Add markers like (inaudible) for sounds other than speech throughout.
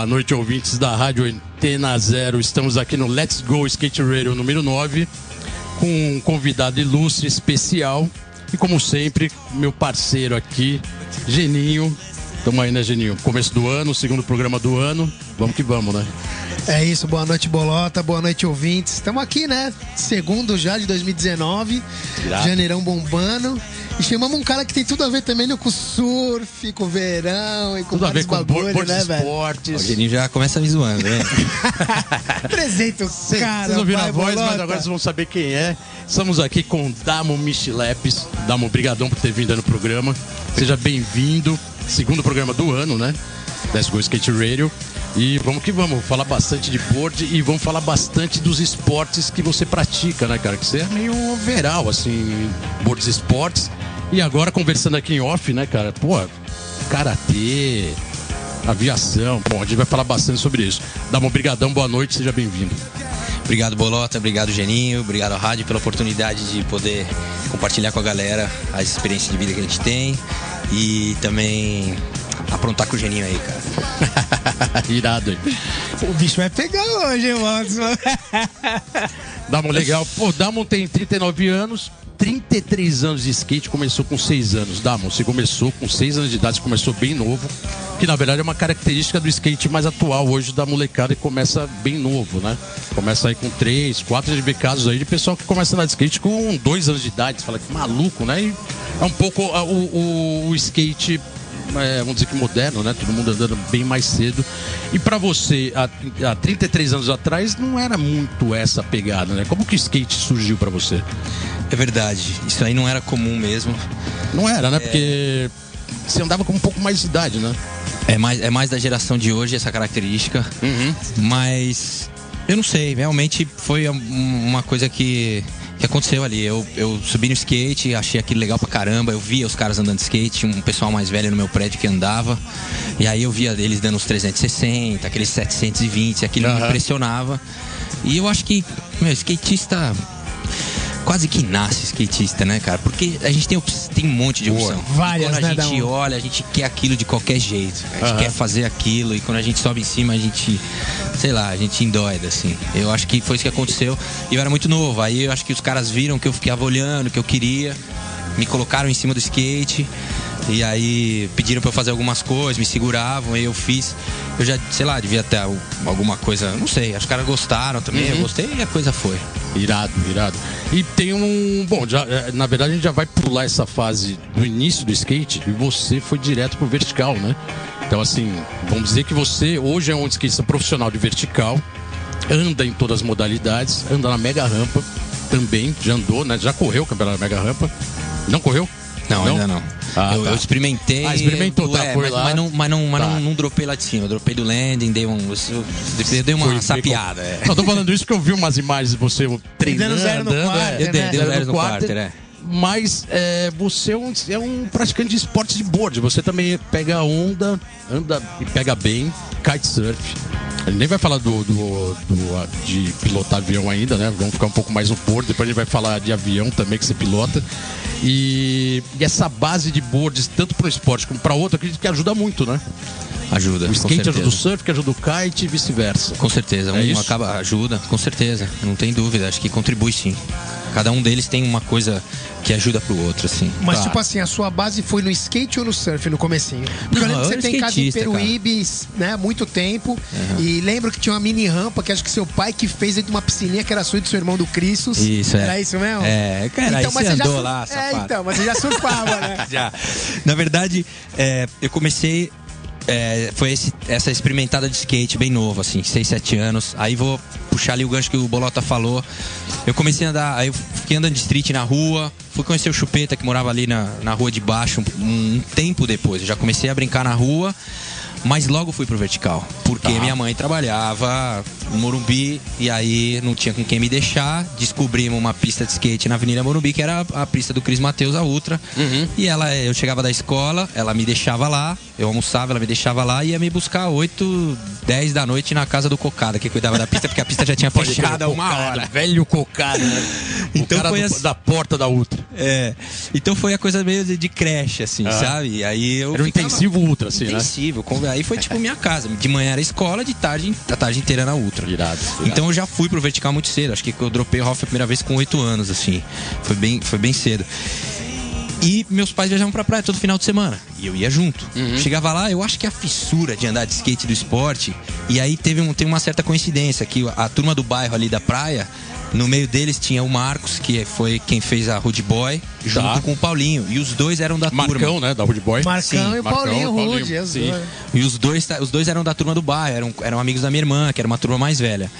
Boa noite, ouvintes da Rádio Antena Zero. Estamos aqui no Let's Go Skate Radio número 9, com um convidado ilustre, especial. E como sempre, meu parceiro aqui, Geninho. Tamo aí, né, Geninho? Começo do ano, segundo programa do ano. Vamos que vamos, né? É isso, boa noite, Bolota, boa noite, ouvintes. Estamos aqui, né? Segundo já de 2019, Irado. janeirão bombando. E chamamos um cara que tem tudo a ver também né, com surf, com verão e com Tudo a ver com bagulho, board né, velho? O esportes. Geninho já começa me zoando, né? (laughs) Apresenta o cara, Vocês ouviram a voz, mas Bolota. agora vocês vão saber quem é. Estamos aqui com Damo Michilepes. Damo, obrigadão por ter vindo aí no programa. Seja bem-vindo. Segundo programa do ano, né? Let's Go Skate Radio. E vamos que vamos, falar bastante de board e vamos falar bastante dos esportes que você pratica, né, cara? Que você é meio overall, assim, boards esportes. E agora conversando aqui em off, né, cara? Pô, karatê, aviação. Bom, a gente vai falar bastante sobre isso. Damo, obrigadão, boa noite, seja bem-vindo. Obrigado, Bolota. Obrigado, Geninho. Obrigado à rádio pela oportunidade de poder compartilhar com a galera as experiências de vida que a gente tem. E também aprontar com o Geninho aí, cara. (laughs) Irado aí. O bicho vai pegar hoje, hein, Watson? Damon, legal. Pô, Damon tem 39 anos, 33 anos de skate, começou com 6 anos. Damon, você começou com 6 anos de idade, você começou bem novo, que na verdade é uma característica do skate mais atual hoje da molecada que começa bem novo, né? Começa aí com 3, 4, a gente vê casos aí de pessoal que começa a andar de skate com 2 anos de idade, você fala que maluco, né? E é um pouco ah, o, o- o skate é, vamos dizer que moderno, né? Todo mundo andando bem mais cedo. E pra você, há, há 33 anos atrás, não era muito essa pegada, né? Como que o skate surgiu pra você? É verdade. Isso aí não era comum mesmo. Não era, né? Porque você andava com um pouco mais de idade, né? É mais, é mais da geração de hoje essa característica. Mas eu não sei, realmente foi um- uma coisa que, que aconteceu ali. Eu, eu subi no skate, achei aquilo legal pra caramba. Eu via os caras andando de skate, um pessoal mais velho no meu prédio que andava. E aí eu via eles dando os 360, aqueles 720, aquilo me Aham. impressionava. E eu acho que, meu, skatista. Quase que nasce skatista, né, cara? Porque a gente tem, tem um monte de opção. E Várias, quando a né, gente Dão? olha, a gente quer aquilo de qualquer jeito. A gente Aham. quer fazer aquilo e quando a gente sobe em cima, a gente, sei lá, a gente endoida, assim. Eu acho que foi isso que aconteceu. E eu era muito novo. Aí eu acho que os caras viram que eu ficava olhando, que eu queria, me colocaram em cima do skate. E aí pediram pra eu fazer algumas coisas, me seguravam, aí eu fiz. Eu já, sei lá, devia ter al- alguma coisa, não sei. Os caras gostaram também, eu gostei e a coisa foi. Irado, irado. E tem um. Bom, já, eh, na verdade a gente já vai pular essa fase do início do skate e você foi direto pro vertical, né? Então, assim, vamos dizer que você hoje é um skatista profissional de vertical, anda em todas as modalidades, anda na mega rampa também, já andou, né? Já correu o campeonato da mega rampa. Não correu? Não, ainda não. Ah, eu, tá. eu experimentei. Ah, experimentou, tá, é, mas, mas não, mas, não, mas Tá. não, não dropei lá de cima. Eu dropei do landing, dei um. Eu, eu dei uma Foi sapiada. com- É. Não, tô falando isso porque eu vi umas imagens de você treinando, Dando zero no quarto, é. Eu dei, né? dei Zero zero no quarto, quarter, é. Mas é, você é um, é um praticante de esportes de board. Você também pega a onda, anda e pega bem, kitesurf. A gente nem vai falar do, do- do, de pilotar avião ainda, né? Vamos ficar um pouco mais no board. Depois a gente vai falar de avião também que você pilota. E, e essa base de boards, tanto para o esporte como para outro, acredito que ajuda muito, né? Ajuda. O skate ajuda o surf, que ajuda o kite e vice-versa. Com certeza. É Um isso? acaba, ajuda, com certeza. Não tem dúvida. Acho que contribui sim. Cada um deles tem uma coisa que ajuda pro outro, assim. Mas, Tá. tipo assim, a sua base foi no skate ou no surf no comecinho? Porque eu Não, lembro que eu você era tem casa em. Peruíbe, né, há muito tempo. E lembro que tinha uma mini rampa que acho que seu pai que fez de uma piscininha que era sua e do seu irmão do Cristos. Isso, é. Era isso mesmo? É, cara, aí você já andou sur- lá, É, então, mas você já surfava, né? (laughs) Já. Na verdade, é, eu comecei. É, foi esse- essa experimentada de skate bem novo, assim, 6, 7 anos. Aí vou puxar ali o gancho que o Bolota falou. Eu comecei a andar, aí eu fiquei andando de street na rua. Fui conhecer o Chupeta, que morava ali na, na rua de baixo, um, um tempo depois. Eu já comecei a brincar na rua. Mas logo fui pro vertical, porque Tá. minha mãe trabalhava Morumbi e aí não tinha com quem me deixar. Descobrimos uma pista de skate na Avenida Morumbi, que era a pista do Cris Mateus, a Ultra. E ela, eu chegava da escola, ela me deixava lá, eu almoçava, ela me deixava lá e ia me buscar 8, 10 da noite na casa do Cocada, que cuidava da pista, porque a pista já tinha (laughs) fechado há uma hora. Velho cocado, né? (laughs) Então o cara foi do- assim- da porta da Ultra. É. Então foi a coisa meio de, de creche, assim, Ah. sabe? E aí eu Era um ficava- intensivo Ultra, assim, né? Intensivo. Aí foi tipo minha casa. De manhã era escola, de tarde, a tarde inteira na Ultra. Irado, irado. Então eu já fui pro vertical muito cedo. Acho que eu dropei o Hoff a primeira vez com 8 anos, assim. Foi bem, foi bem cedo. E meus pais viajavam pra praia todo final de semana. E eu ia junto. Uhum. Chegava lá, eu acho que a fissura de andar de skate do esporte. E aí teve, um, teve uma certa coincidência que a turma do bairro ali da praia. No meio deles tinha o Marcos, que foi quem fez a Rude Boy, junto Tá. com o Paulinho. E os dois eram da turma. Marcão, né? Da Rude Boy. Marcão Sim, e o Marcão, Paulinho Paulinho, Rude. E os dois, os dois eram da turma do bairro, eram, eram amigos da minha irmã, que era uma turma mais velha.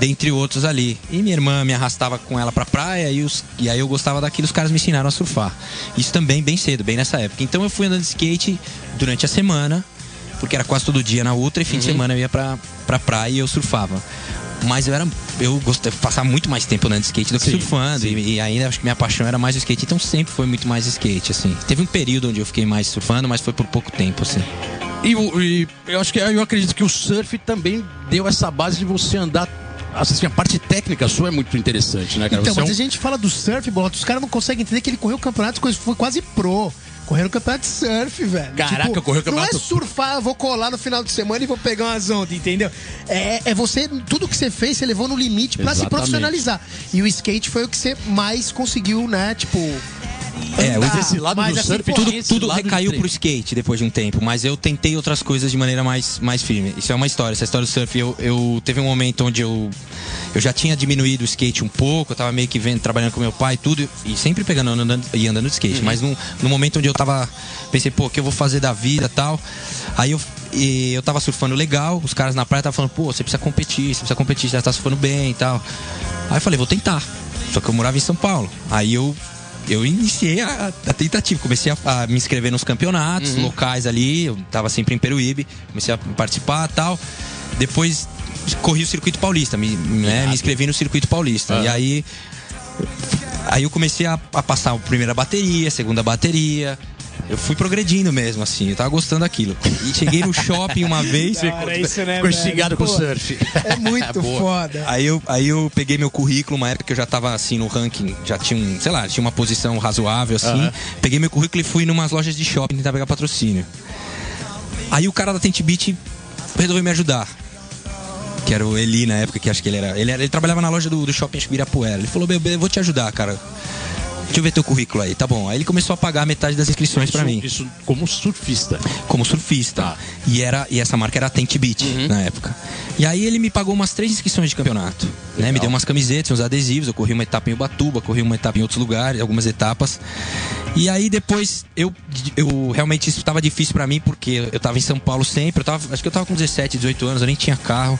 Dentre outros ali. E minha irmã me arrastava com ela pra praia e, os, e aí eu gostava daquilo, os caras me ensinaram a surfar. Isso também bem cedo, bem nessa época. Então eu fui andando de skate durante a semana, porque era quase todo dia na Ultra, e fim de semana eu ia pra, pra praia e eu surfava. Mas eu era. Eu gostava de passar muito mais tempo andando de skate do que Sim, surfando. sim. E, e ainda acho que minha paixão era mais o skate, então sempre foi muito mais skate, assim. Teve um período onde eu fiquei mais surfando, mas foi por pouco tempo, assim. E, e eu acho que eu acredito que o surf também deu essa base de você andar. Assim, a parte técnica sua é muito interessante, né, cara? Então, Você é mas um- a gente fala do surf, Boto, os caras não conseguem entender que ele correu campeonatos, coisa- foi quase pro. Correndo campeonato de surf, velho. Caraca, correu campeonato- Não é surfar, eu vou colar no final de semana e vou pegar umas ondas, entendeu? É, é você, tudo que você fez, você levou no limite pra se profissionalizar. E o skate foi o que você mais conseguiu, né? Tipo. É, mas esse lado Mas, do assim, surf, tudo, tudo recaiu pro skate depois de um tempo, mas eu tentei outras coisas de maneira mais, mais firme. Isso é uma história, essa história do surf. Eu, eu teve um momento onde eu, eu já tinha diminuído o skate um pouco, eu tava meio que vendo, trabalhando com meu pai e tudo, e sempre pegando andando, e andando de skate. Mas no, no momento onde eu tava, pensei, pô, o que eu vou fazer da vida tal. Aí eu, e eu tava surfando legal, os caras na praia estavam falando, pô, você precisa competir, você precisa competir, você tá surfando bem e tal. Aí eu falei, vou tentar. Só que eu morava em São Paulo. Aí eu eu iniciei a, a tentativa, comecei a, a me inscrever nos campeonatos locais ali, eu tava sempre em Peruíbe, comecei a participar e tal. Depois corri o circuito paulista, me, né, me inscrevi no circuito paulista. E aí aí eu comecei a, a passar a primeira bateria, a segunda bateria. Eu fui progredindo mesmo, assim, eu tava gostando daquilo. E cheguei no shopping uma (laughs) vez. Cara, isso, né, Ficou instigado com o surf. É muito (laughs) Boa. foda. Aí eu, aí eu peguei meu currículo, uma época que eu já tava assim no ranking, já tinha um, sei lá, tinha uma posição razoável assim. Aham. Peguei meu currículo e fui numas lojas de shopping tentar pegar patrocínio. Aí o cara da Tent Beat resolveu me ajudar. Que era o Eli na época, que acho que ele era. Ele, era- ele trabalhava na loja do, do shopping acho que Ibirapuera. Ele falou, bebê, eu vou te ajudar, cara. Deixa eu ver teu currículo aí, tá bom. Aí ele começou a pagar metade das inscrições pra Isso- mim Isso como surfista. como surfista. Tá. E, era, e essa marca era a Tent Beat na época. E aí ele me pagou umas três inscrições de campeonato. Né? Me deu umas camisetas, uns adesivos. Eu corri uma etapa em Ubatuba, corri uma etapa em outros lugares, algumas etapas. E aí depois eu, eu realmente isso estava difícil pra mim porque eu tava em São Paulo sempre. Eu tava, acho que eu tava com 17, 18 anos, eu nem tinha carro.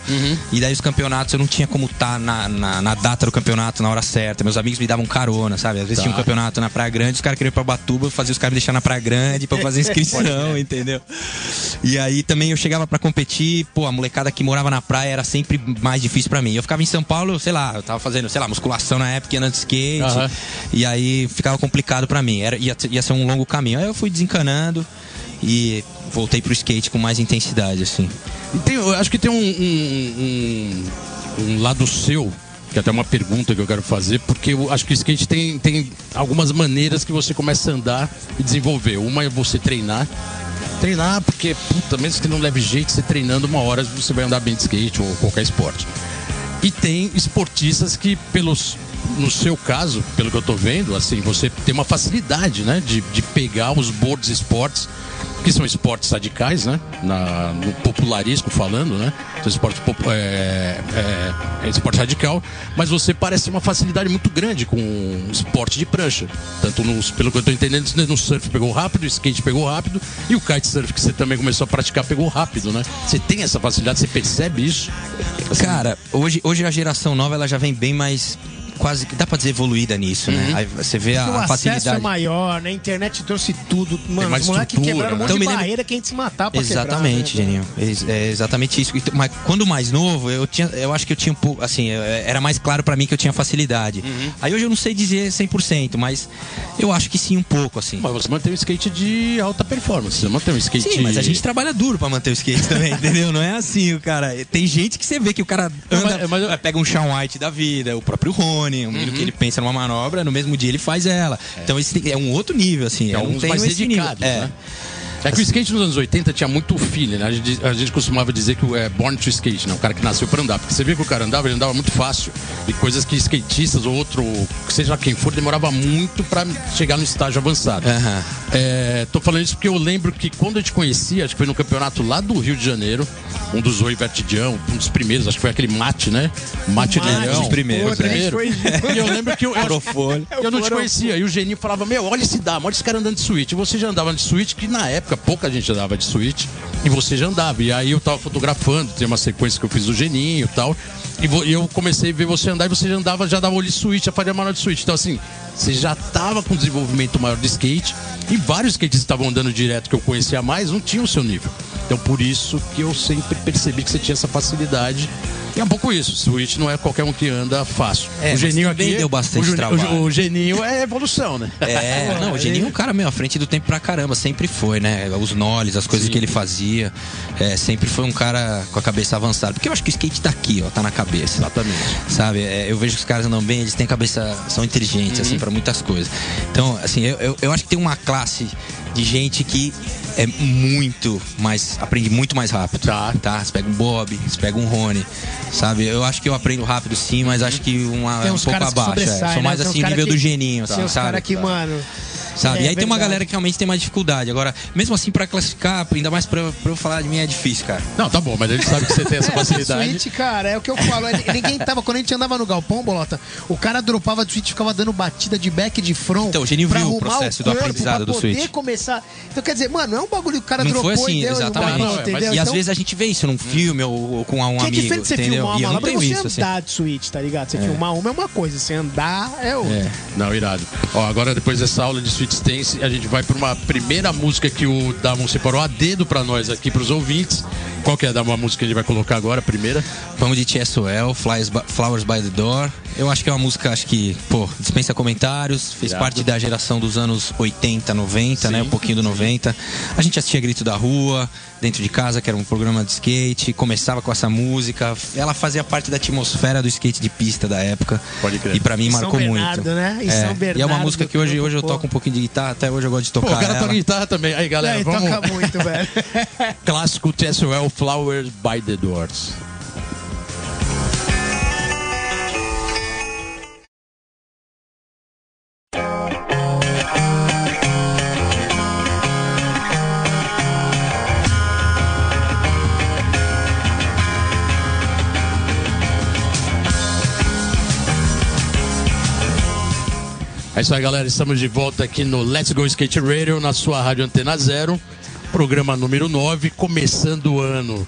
E daí os campeonatos eu não tinha como estar na, na, na data do campeonato na hora certa. Meus amigos me davam carona, sabe? Às vezes tinha um campeonato na Praia Grande, os caras queriam ir pra Batuba, fazer os caras me deixar na Praia Grande pra fazer (laughs) inscrição, entendeu? E aí também eu chegava pra competir, pô, a molecada que morava na praia era sempre mais difícil pra mim. Eu ficava em São Paulo, sei lá, eu tava fazendo, sei lá, musculação na época, andando de skate. E aí ficava complicado pra mim. Era, ia, ia ser um longo caminho. Aí eu fui desencanando e voltei pro skate com mais intensidade, assim. Tem- eu acho que tem um, um- um- um lado seu, que é até uma pergunta que eu quero fazer, porque eu acho que o skate tem, tem algumas maneiras que você começa a andar e desenvolver. Uma é você treinar. Treinar, porque, puta, mesmo que não leve jeito, você treinando uma hora você vai andar bem de skate ou qualquer esporte. E tem esportistas que, pelos, no seu caso, pelo que eu tô vendo, assim, você tem uma facilidade, né? De, de pegar os boards esportes, que são esportes radicais, né? Na, no popularismo falando, né? São esportes popu- é, é, é esporte radical, mas você parece uma facilidade muito grande com o esporte de prancha. Tanto nos, pelo que eu tô entendendo, no surf pegou rápido, o skate pegou rápido, e o kitesurf que você também começou a praticar pegou rápido, né? Você tem essa facilidade, você percebe isso? Cara, hoje, hoje a geração nova ela já vem bem mais quase, dá pra dizer, evoluída nisso, né? Aí você vê o a, a acesso é facilidade. maior, né? A internet trouxe tudo. Mano, mais os moleques quebraram um né? monte Então, de barreira que a gente se matar pra Exatamente, quebrar, né? Geninho. É exatamente isso. Então, Mas quando mais novo, eu tinha, eu acho que eu tinha um pouco, assim, eu- era mais claro pra mim que eu tinha facilidade. Uhum. Aí hoje eu não sei dizer 100%, mas eu acho que sim um pouco, assim. Mas você mantém um skate de alta performance. Você mantém um skate. Sim, mas a gente trabalha duro pra manter o skate também, (laughs) entendeu? Não é assim, o cara. Tem gente que você vê que o cara anda, mas- mas eu- pega um Sean White da vida, o próprio Rony, um menino Uhum. que ele pensa numa manobra, no mesmo dia ele faz ela. Então esse tem- é um outro nível, assim. É não uns tenho mais É. né? É que o skate nos anos 80 tinha muito feeling, né? A gente, a gente costumava dizer que o é born to skate, né? O cara que nasceu pra andar. Porque você via que o cara andava, ele andava muito fácil. E coisas que skatistas ou outro, seja quem for, demorava muito pra chegar no estágio avançado. Aham. É, tô falando isso porque eu lembro que quando eu te conheci, acho que foi no campeonato lá do Rio de Janeiro, um dos Oi Vertidião, um dos primeiros, acho que foi aquele mate, né? Mate, Mate, Leão. os primeiros, Foi o é. primeiro. Foi- (laughs) E eu lembro que eu, eu, Profone. eu não te conhecia. E o Geninho falava, meu, olha esse dama, olha esse cara andando de suíte. E você já andava de suíte, que na época pouca gente andava de suíte. E você já andava. E aí eu tava fotografando, tem uma sequência que eu fiz do Geninho e tal. E eu comecei a ver você andar e você já andava, já dava olho de suíte, já fazia manual de suíte. Então assim, você já tava com desenvolvimento maior de skate. E vários skatistas que estavam andando direto que eu conhecia mais não tinham o seu nível. Então por isso que eu sempre percebi que você tinha essa facilidade. E é um pouco isso. Switch não é qualquer um que anda fácil. É, o Geninho aqui deu bastante o, trabalho. o, o Geninho é evolução, né? É, (laughs) não, o Geninho é um cara meio à frente do tempo pra caramba, sempre foi, né? Os noles, as coisas que ele fazia, é, sempre foi um cara com a cabeça avançada. Porque eu acho que o skate tá aqui, ó, tá na cabeça. Exatamente. Sabe, é, eu vejo que os caras andam bem, eles têm cabeça, são inteligentes, assim, pra muitas coisas. Então, assim, eu, eu, eu acho que tem uma classe de gente que é muito mais, aprende muito mais rápido. Tá. Tá? Você pega um Bob, você pega um Rony, sabe? Eu acho que eu aprendo rápido sim, mas acho que uma, Tem um pouco abaixo. é. Sou né? mais uns assim, cara nível que- do geninho, Tem assim, uns sabe? caras que, mano. Sabe? É, e aí tem uma galera que realmente tem mais dificuldade. Agora, mesmo assim, pra classificar, ainda mais pra, pra eu falar de mim, é difícil, cara. Não, tá bom, mas a gente sabe que você tem essa (laughs) facilidade. Switch, cara, é o que eu falo. é- Ninguém tava, quando a gente andava no galpão, bolota, o cara dropava do switch, ficava dando batida de back de front. Então, o Geninho viu o processo do corpo, aprendizado pra do switch. começar. Então, quer dizer, mano, não é um bagulho que o cara Não dropou foi assim, e deu exatamente. e uma Não, é? E às Então, vezes a gente vê isso num filme ou, ou com um que é amigo, diferente você entendeu? filmar e eu uma não tenho você isso, assim. andar de switch, tá ligado? Você filmar uma é uma coisa, você andar é outra. É. Não, irado. Ó, agora depois dessa aula de Stance, a gente vai para uma primeira música que o Damon separou a dedo para nós aqui, para os ouvintes. Qual que é a música que a gente vai colocar agora, a primeira? Vamos de TSOL, Flowers by the Door. Eu acho que é uma música, acho que, pô, dispensa comentários. Fez Irado. parte da geração dos anos 80, 90, né? Sim. Um pouquinho do 90. A gente assistia Grito da Rua, dentro de casa, que era um programa de skate. Começava com essa música. Ela fazia parte da atmosfera do skate de pista da época. Pode crer. E pra mim marcou Bernardo, muito. né? E É. São E é uma Bernardo música que hoje, hoje eu pô. toco um pouquinho de guitarra. Até hoje eu gosto de Pô, tocar o cara ela. toca guitarra também. Aí, galera, É, vamos... toca muito, velho. (laughs) Clássico TSOL Flowers by the Doors. É isso aí, galera. Estamos de volta aqui no Let's Go Skate Radio, na sua rádio Antena Zero. Programa número 9, começando o ano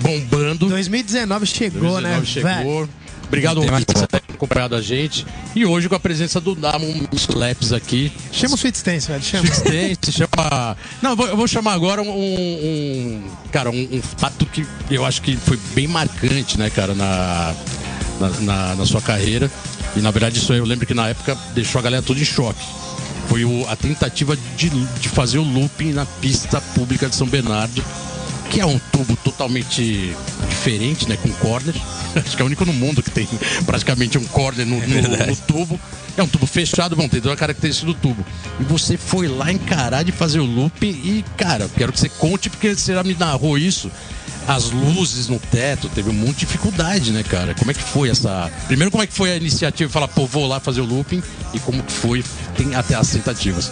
bombando. 2019 chegou, 2019 né? chegou. Obrigado, Tem mais ouvinte, por ter acompanhado a gente. E hoje com a presença do Damon Slaps aqui. Chama o Sweet Stance, velho. Chama. Sweet chama. (laughs) Não, eu vou, eu vou chamar agora um. um- cara, um, um fato que eu acho que foi bem marcante, né, cara, na, na, na- na sua carreira. E na verdade, isso aí eu lembro que na época deixou a galera toda em choque. Foi o- a tentativa de, de fazer o looping na pista pública de São Bernardo, que é um tubo totalmente diferente, né? Com corner. (laughs) Acho que é o único no mundo que tem praticamente um corner no, no- no tubo. É um tubo fechado, vão ter toda a característica do tubo. E você foi lá encarar de fazer o looping e, cara, quero que você conte, porque você já me narrou isso. As luzes no teto, teve um monte de dificuldade, né, cara? Como é que foi essa. Primeiro, como é que foi a iniciativa de falar, pô, vou lá fazer o looping e como que foi tem até as tentativas.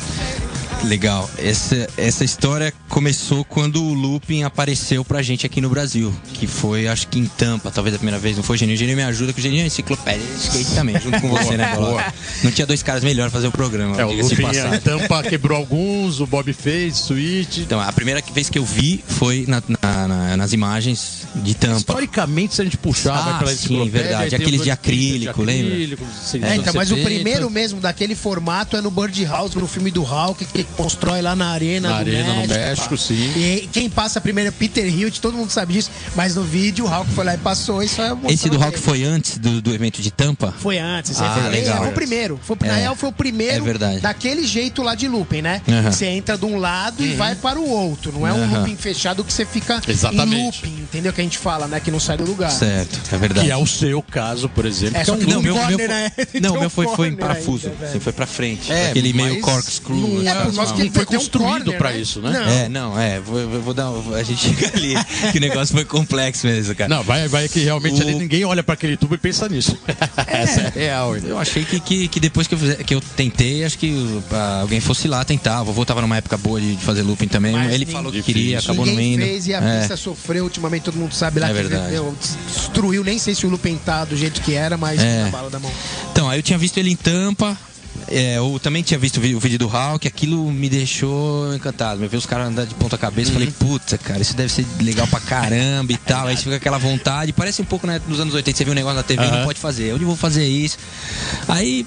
Legal. Essa, essa história começou quando o looping apareceu pra gente aqui no Brasil. Que foi, acho que em Tampa, talvez a primeira vez. Não foi, Geninho? O Geninho me ajuda, que o Geninho é enciclopédia de skate também, junto com (laughs) você, né, Bola? Não tinha dois caras melhores pra fazer o programa. É, o de passagem. em Tampa quebrou alguns, o Bob fez, Switch. Então, a primeira vez que eu vi foi na- na- na- nas imagens de Tampa. Historicamente, se a gente puxar, Ah, vai pela sim, verdade. Aqueles de anos 30 acrílico, lembra? acrílico, É, então, mas o 70. primeiro mesmo daquele formato é no Birdhouse, no filme do Hulk, que constrói lá na arena Na do arena, no México, México, pá. sim. E quem passa primeiro é Peter Hilt, todo mundo sabe disso, mas no vídeo o Hulk foi lá e passou, isso é Esse do Rock foi antes do, do evento de Tampa? Foi antes, Ah, foi, legal. foi o primeiro. Foi, Na É. real, foi o primeiro É verdade. daquele jeito lá de looping, né? Aham. Você entra de um lado e vai para o outro. Não é um looping fechado que você fica Exatamente. em looping, entendeu? Que a gente fala, né? Que não sai do lugar. Certo, é verdade. Que é o seu caso, por exemplo. É, que é só um que Não, meu, um meu né? (laughs) Não, meu foi, foi em corner parafuso. ainda. Assim, foi pra frente. É, aquele meio corkscrew. não é causa não. que Não foi um construído corner, pra né? isso, né? Não. É, não, é, vou, vou dar. A gente (laughs) chega ali, que o negócio foi complexo mesmo, cara. Não, vai, vai que realmente O- ali ninguém olha pra aquele tubo e pensa nisso. (laughs) Essa é real. Eu achei que, que, que depois que eu, fizer- que eu tentei, acho que alguém fosse lá tentar. O vovô tava numa época boa de, de fazer looping também. Mas Ele falou que Difícil. queria, acabou não Ninguém indo. fez e a É. pista sofreu ultimamente, todo mundo sabe lá É que verdade. destruiu, nem sei se o looping tá do jeito que era, mas É. na bala da mão. Então, aí eu tinha visto ele em Tampa. É, eu também tinha visto o vídeo do Hulk, aquilo me deixou encantado. Eu vi os caras andando de ponta cabeça, falei, puta, cara, isso deve ser legal pra caramba e tal. Aí você fica aquela vontade. Parece um pouco, né, nos anos 80, você viu um negócio na TV, Aham. não pode fazer. Onde eu vou fazer isso? Aí.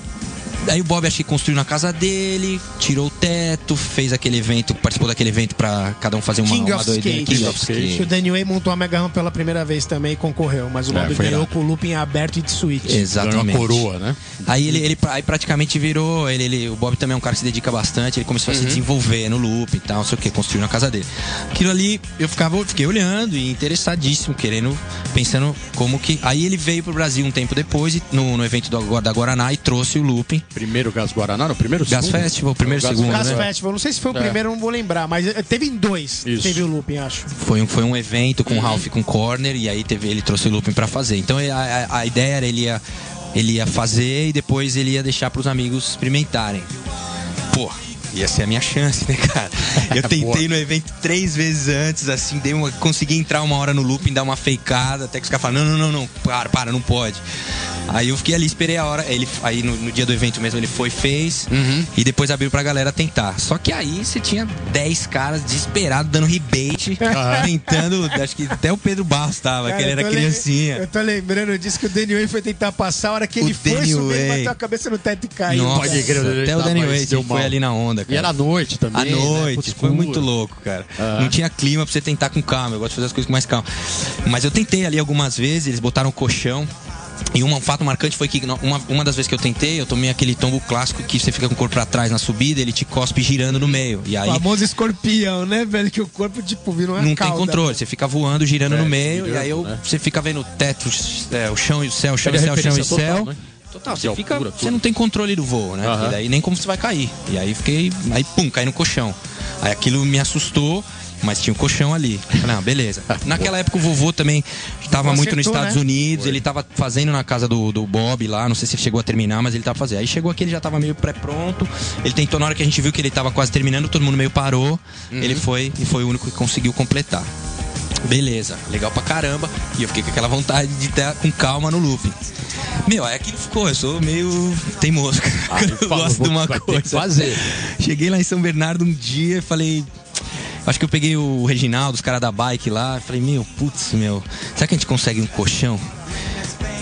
Aí o Bob acho que construiu na casa dele, tirou o teto, fez aquele evento, participou daquele evento pra cada um fazer uma, King uma of doideira. Skate. King of Skate. O Danny Way montou a Mega Ramp pela primeira vez também e concorreu, mas o É, Bob foi ganhou com o looping aberto e de switch. Ganhou Exatamente. a coroa, né? Aí ele, ele aí praticamente virou. Ele, ele- o Bob também é um cara que se dedica bastante. Ele começou a se desenvolver no loop e tal, não sei o que, construiu na casa dele. Aquilo ali eu ficava, fiquei olhando e interessadíssimo, querendo, pensando como que. Aí ele veio pro Brasil um tempo depois, no, no evento do, da Guaraná, e trouxe o looping. Primeiro Gás Guaraná, no primeiro Gas segundo? Festival, primeiro Gas segundo, Gas né? Festival, não sei se foi o É. primeiro, não vou lembrar, mas eh, teve em dois. Isso. Teve o looping, acho. Foi um, foi um evento com o Ralph com Corner e aí teve, ele trouxe o looping pra fazer. Então a, a- a ideia era ele ia, ele ia fazer e depois ele ia deixar pros amigos experimentarem. Pô, ia ser a minha chance, né, cara? (laughs) Eu tentei no evento três vezes antes, assim, dei uma, consegui entrar uma hora no looping, dar uma feicada, até que os caras falaram, não, não, não, não, para, para, não pode. Aí eu fiquei ali, esperei a hora. Ele, aí no, no dia do evento mesmo ele foi, fez. E depois abriu pra galera tentar. Só que aí você tinha 10 caras desesperados dando rebate, (laughs) tentando. Acho que até o Pedro Barros tava, que ele Cara, era criancinha. Eu tô lembrando disso que o Danny Way foi tentar passar, a hora que O ele foi Danny subir, ele Way. bateu a cabeça no teto e caiu. Nossa, pode crer, ele até o Danny deu foi ali na onda, cara. E era à noite também. À né? noite, Putz, foi muito louco, cara. Ah. Não tinha clima pra você tentar com calma. Eu gosto de fazer as coisas com mais calma. Mas eu tentei ali algumas vezes, eles botaram o colchão. E um fato marcante foi que uma, uma das vezes que eu tentei, eu tomei aquele tombo clássico que você fica com o corpo pra trás na subida, ele te cospe girando no meio. E aí O famoso escorpião, né, velho? Que o corpo, tipo, vira uma não cauda. tem controle, você fica voando, girando É, no meio, girando, e aí eu, né? você fica vendo o teto, é, o chão e o céu, o chão e o céu, o chão e o referência total, céu. né? Total, você fica. altura, Você não tem controle do voo, né? Aham. Porque daí nem como você vai cair. E aí fiquei. Aí pum, caí no colchão. Aí aquilo me assustou, mas tinha um colchão ali. Falei, ah, beleza. (laughs) Naquela época o vovô também estava muito nos acertou, Estados né? Unidos, ele estava fazendo na casa do, do Bob lá, não sei se chegou a terminar, mas ele estava fazendo. Aí chegou aqui, ele já estava meio pré-pronto. Ele tentou, na hora que a gente viu que ele estava quase terminando, todo mundo meio parou. Ele foi e foi o único que conseguiu completar. Beleza, legal pra caramba. E eu fiquei com aquela vontade de estar com calma no looping. Meu, aí aquilo ficou, eu sou meio teimoso. (laughs) Ah, eu fala, gosto de uma coisa. fazer. Cheguei lá em São Bernardo um dia e falei. Acho que eu peguei o Reginaldo, os caras da bike lá. Falei, meu, putz, meu, será que a gente consegue um colchão?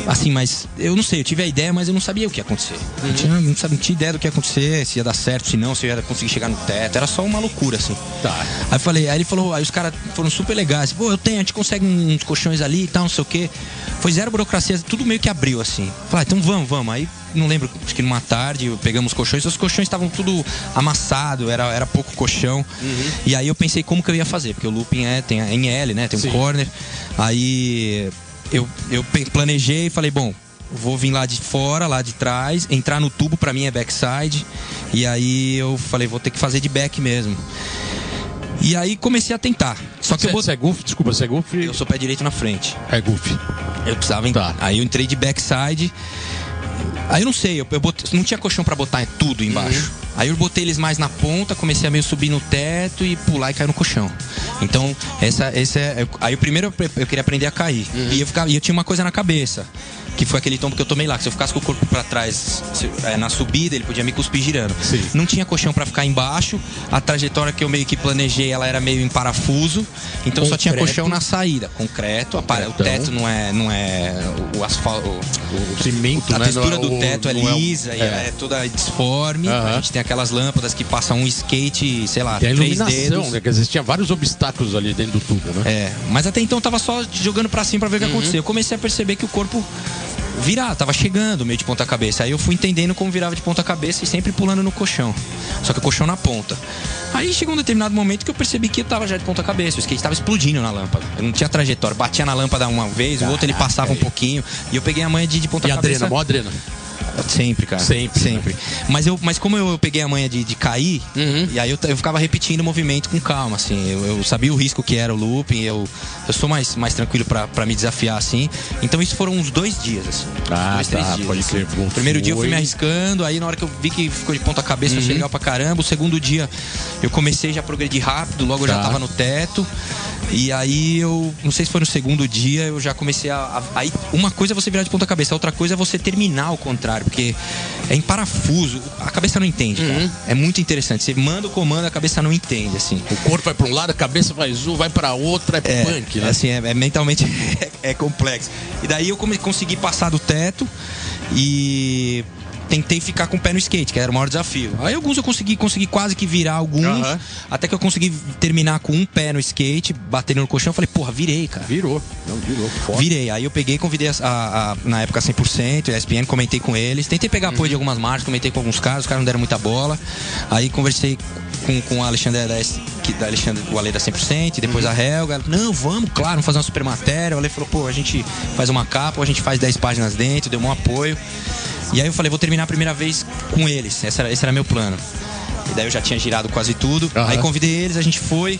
Assim, mas eu não sei, eu tive a ideia, mas eu não sabia o que ia acontecer. Não, tinha, não, sabia, não tinha ideia do que ia acontecer, se ia dar certo, se não, se eu ia conseguir chegar no teto. Era só uma loucura, assim. Tá. Aí eu falei, aí ele falou, aí os caras foram super legais. Pô, eu tenho, a gente consegue uns colchões ali e tal, não sei o quê. Foi zero burocracia, tudo meio que abriu assim. Falei, ah, então vamos, vamos. Aí não lembro, acho que numa tarde pegamos os colchões, os colchões estavam tudo amassado, era, era pouco colchão. E aí eu pensei como que eu ia fazer, porque o looping é, tem a- em L, né? Tem um Sim. corner. Aí eu, eu planejei e falei, bom, vou vir lá de fora, lá de trás, entrar no tubo pra mim é backside. E aí eu falei, vou ter que fazer de back mesmo. E aí comecei a tentar. Só que Você, eu, bot... você é goof? Desculpa, você é goof? eu sou pé direito na frente. É goof. Eu precisava entrar. Aí eu entrei de backside. Aí eu não sei, eu, eu botei- não tinha colchão pra botar tudo embaixo. Aí eu botei eles mais na ponta, comecei a meio subir no teto e pular e cair no colchão. Então, essa, essa é. Aí o primeiro eu, eu queria aprender a cair. E, eu ficava, e eu tinha uma coisa na cabeça. Que foi aquele tombo que eu tomei lá, que se eu ficasse com o corpo pra trás se- é, na subida, ele podia me cuspir girando. Sim. Não tinha colchão pra ficar embaixo. A trajetória que eu meio que planejei, ela era meio em parafuso. Então só tinha Concreto. colchão na saída. Concreto, o Concretão. teto não é, não é o asfalto. O cimento, A né? textura é do o- teto é é o- lisa e é toda disforme. Aham. A gente tem aquelas lâmpadas que passam um skate, sei lá, Tem três dedos. né? Quer dizer, tinha vários obstáculos ali dentro do tubo, né? É, mas até então eu tava só jogando pra cima pra ver o que Uhum. acontecia. Eu comecei a perceber que o corpo virava, tava chegando meio de ponta cabeça. Aí eu fui entendendo como virava de ponta cabeça e sempre pulando no colchão. Só que o colchão na ponta. Aí chegou um determinado momento que eu percebi que eu tava já de ponta cabeça. O skate tava explodindo na lâmpada. Eu não tinha trajetória. Batia na lâmpada uma vez, o outro ele passava um pouquinho. E eu peguei a manha de, de ponta E cabeça. drena, mó adrena. Sempre, cara. Sempre, né? Sempre. Mas, eu, mas como eu, eu peguei a manha de, de cair, Uhum. e aí eu, eu ficava repetindo o movimento com calma, assim. Eu, eu sabia o risco que era o looping, eu, eu sou mais, mais tranquilo pra, pra me desafiar, assim. Então isso foram uns dois dias, assim. Ah, dois, tá, dias. pode assim. crer. Primeiro dia eu fui foi. Uhum. me arriscando, aí na hora que eu vi que ficou de ponta cabeça, achei legal pra caramba. O segundo dia eu comecei já a progredir rápido, logo eu já Tá. tava no teto. E aí eu, não sei se foi no segundo dia, eu já comecei a. a- aí uma coisa é você virar de ponta cabeça, outra coisa é você terminar ao contrário, porque é em parafuso, a cabeça não entende. Uhum. É muito interessante. Você manda o comando, a cabeça não entende, assim. O corpo vai pra um lado, a cabeça faz um, vai pra outra, é, É, punk, né? assim, é, é mentalmente (laughs) é, complexo. E daí eu consegui passar do teto e tentei ficar com o pé no skate, que era o maior desafio. Aí alguns eu consegui, consegui quase que virar alguns, Aham. até que eu consegui terminar com um pé no skate, batendo no colchão, eu falei, porra, virei, cara. Virou. Não, virou. Foda. Virei. Aí eu peguei, convidei a, a- a- na época 100%, ESPN, comentei com eles. Tentei pegar apoio de algumas marcas, comentei com alguns caras, os caras não deram muita bola. Aí conversei com, com o Alexandre da, que, da Alexandre, o Ale da 100%, e depois a Helga. Não, vamos, claro, vamos fazer uma super matéria. O Ale falou, pô, a gente faz uma capa, a gente faz 10 páginas dentro, deu um apoio. E aí eu falei, vou terminar a primeira vez com eles. Esse era, esse era meu plano. E daí eu já tinha girado quase tudo. Aham. Aí convidei eles, a gente foi.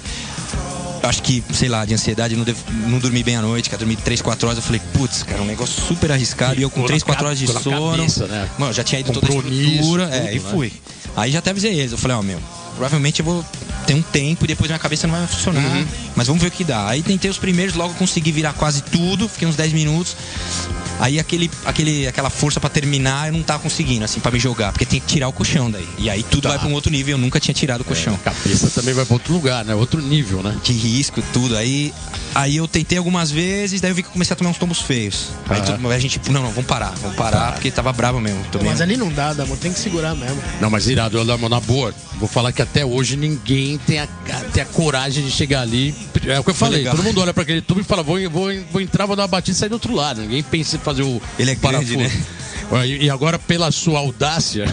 Eu acho que, sei lá, de ansiedade, não, não dormi bem à noite, cara, dormi 3, 4 horas. Eu falei, putz, cara, um negócio super arriscado. E eu com Ficou 3, na 4 ca- horas de sono. cabeça, né? Mano, já tinha ido toda a estrutura. é, tudo, e né? fui. Aí já até avisei eles. Eu falei, ó, meu, provavelmente eu vou ter um tempo e depois minha cabeça não vai funcionar. Uhum. Mas vamos ver o que dá. Aí tentei os primeiros, logo consegui virar quase tudo. Fiquei uns 10 minutos. Aí aquele, aquele, aquela força pra terminar eu não tava conseguindo, assim, pra me jogar, porque tem que tirar o colchão daí. E aí tudo Tá. vai pra um outro nível, eu nunca tinha tirado o colchão. A cabeça também vai pra outro lugar, né? Outro nível, né? De risco, tudo. Aí, aí eu tentei algumas vezes, daí eu vi que eu comecei a tomar uns tombos feios. Aí, Aham. tudo- aí a gente, tipo, não, não, vamos parar, vamos parar, porque tava bravo mesmo. Mas ali não dá, Damo, tem que segurar mesmo. Não, mas irado, eu na boa. Vou falar que até hoje ninguém tem a, tem a coragem de chegar ali. É o que eu falei. Todo mundo olha pra aquele tubo e fala: vou, vou, vou entrar, vou dar uma batida e sair do outro lado. Ninguém pensa em fazer o Ele é grande, parafuso. (laughs) Olha, E e agora, pela sua audácia,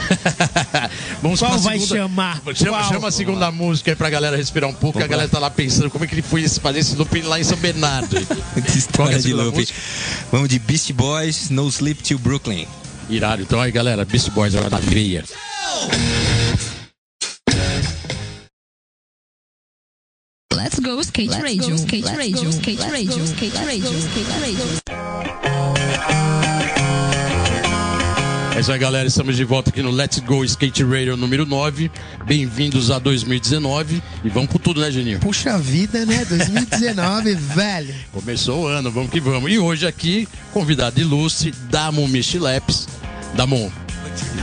(laughs) vamos Qual vai segunda- chamar? Chama, Qual? chama a segunda música aí pra galera respirar um pouco. que a galera tá lá pensando como é que ele foi fazer esse looping lá em São Bernardo. (laughs) Que é história de segunda loop. música? Vamos de Beast Boys, No Sleep Till Brooklyn. Irado. Então aí, galera, Beast Boys agora na veia. Let's go skate radio, skate radio, skate radio, skate radio, skate radio. É isso aí, galera. Estamos de volta aqui no Let's Go Skate Radio número 9. Bem-vindos a 2019. E vamos por tudo, né, Geninho? Puxa vida, né? 2019, (laughs) velho. Começou o ano, vamos que vamos. E hoje aqui, convidado ilustre, Damon Michileps. Damon,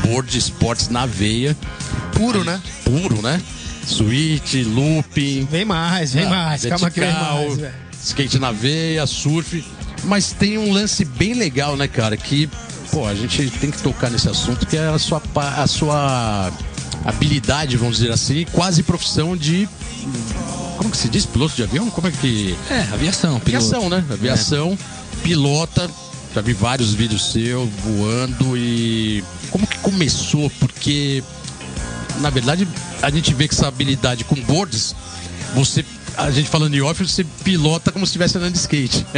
board esportes na veia. Puro, né? Puro, né? Switch, looping. Vem mais, vem ah, mais. Calma que vem mais, velho. Skate na veia, surf. Mas tem um lance bem legal, né, cara? Que, pô, a gente tem que tocar nesse assunto, que é a sua, a sua habilidade, vamos dizer assim, quase profissão de. Como que se diz? Piloto de avião? Como é que. É, aviação, piloto. Aviação, né? Aviação, pilota. Já vi vários vídeos seu voando e. Como que começou? Porque, na verdade, a gente vê que essa habilidade com boards, você. A gente falando em off, você pilota como se estivesse andando de skate. (laughs)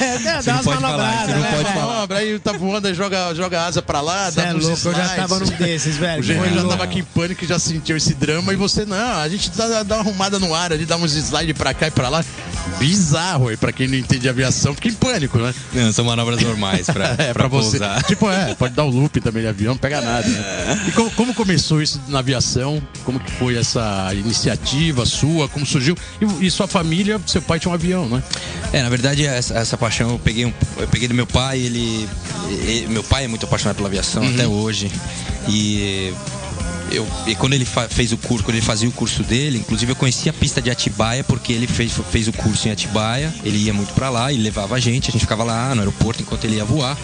É, dá umas manobradas, você não né, pode falar. Manobra, aí tá voando, aí joga, joga asa pra lá, Cê dá é uns louco, eu já slides. tava num desses, velho. O Foi já louco. tava aqui em pânico e já sentiu esse drama e você, não, a gente dá, dá uma arrumada no ar ali, dá uns slides pra cá e pra lá. bizarro. E pra quem não entende aviação, fica em pânico, né? Não, são manobras normais pra, (laughs) É, pra, pra você. pousar. Tipo, é, pode dar o loop também de avião, não pega nada. Né? E como, como começou isso na aviação? Como que foi essa iniciativa sua? Como surgiu? E, e sua família, seu pai tinha um avião, né? É, na verdade, essa, essa paixão eu peguei, um, eu peguei do meu pai, ele, ele- Meu pai é muito apaixonado pela aviação Uhum. até hoje. E. Eu, e quando ele fez o curso, quando ele fazia o curso dele, inclusive eu conhecia a pista de Atibaia, porque ele fez, fez o curso em Atibaia, ele ia muito pra lá e levava a gente, a gente ficava lá no aeroporto enquanto ele ia voar.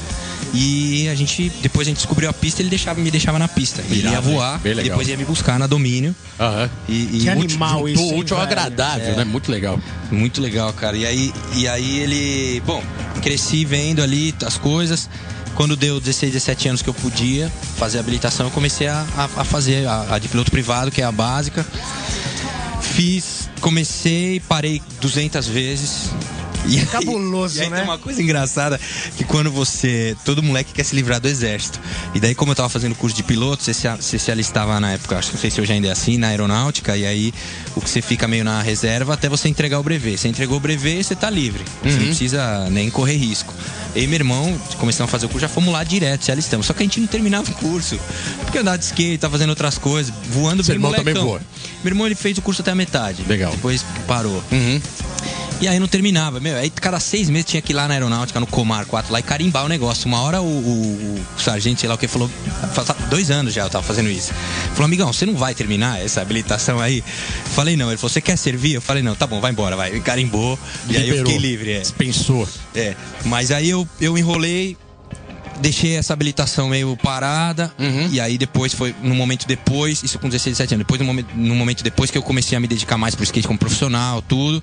E a gente, depois a gente descobriu a pista, ele deixava, me deixava na pista. Ele Irado, ia voar, Bem e depois ia me buscar na domínio. Aham. E, e Que muito- animal isso, hein, útil ao agradável, É. né? Muito legal. Muito legal, cara. E aí, e aí ele. Bom, cresci vendo ali as coisas. Quando deu 16, 17 anos que eu podia fazer a habilitação, eu comecei a, a, a fazer a, a de piloto privado, que é a básica. Fiz, comecei, parei 200 vezes. E aí- Cabuloso, e aí né? tem uma coisa engraçada que quando você. Todo moleque quer se livrar do exército. E daí, como eu tava fazendo curso de piloto, você se, você se alistava na época, acho que não sei se hoje ainda é assim, na aeronáutica, e aí o que você fica meio na reserva até você entregar o brevet. Você entregou o brevet, você tá livre. Você não precisa nem correr risco. Eu e meu irmão começamos a fazer o curso, já fomos lá direto, se alistamos. Só que a gente não terminava o curso. Porque andava de skate, tava fazendo outras coisas, voando Seu bem irmão também molecão. voa? Meu irmão ele fez o curso até a metade. Legal. Depois parou. Uhum. E aí não terminava, meu. Aí cada seis meses tinha que ir lá na aeronáutica, no Comar 4, lá e carimbar o negócio. Uma hora o, o- o sargento, sei lá o que, falou. Faz dois anos já eu tava fazendo isso. Falou, amigão, você não vai terminar essa habilitação aí? Falei, não. Ele falou, você quer servir? Eu falei, não, tá bom, vai embora, vai. E carimbou. E aí eu Liberou. fiquei livre, é. Dispensou. É. Mas aí eu, eu enrolei. Deixei essa habilitação meio parada. Uhum. E aí depois foi, no momento depois, isso com 16, 17 anos, depois no momento, no momento depois que eu comecei a me dedicar mais pro skate como profissional, tudo.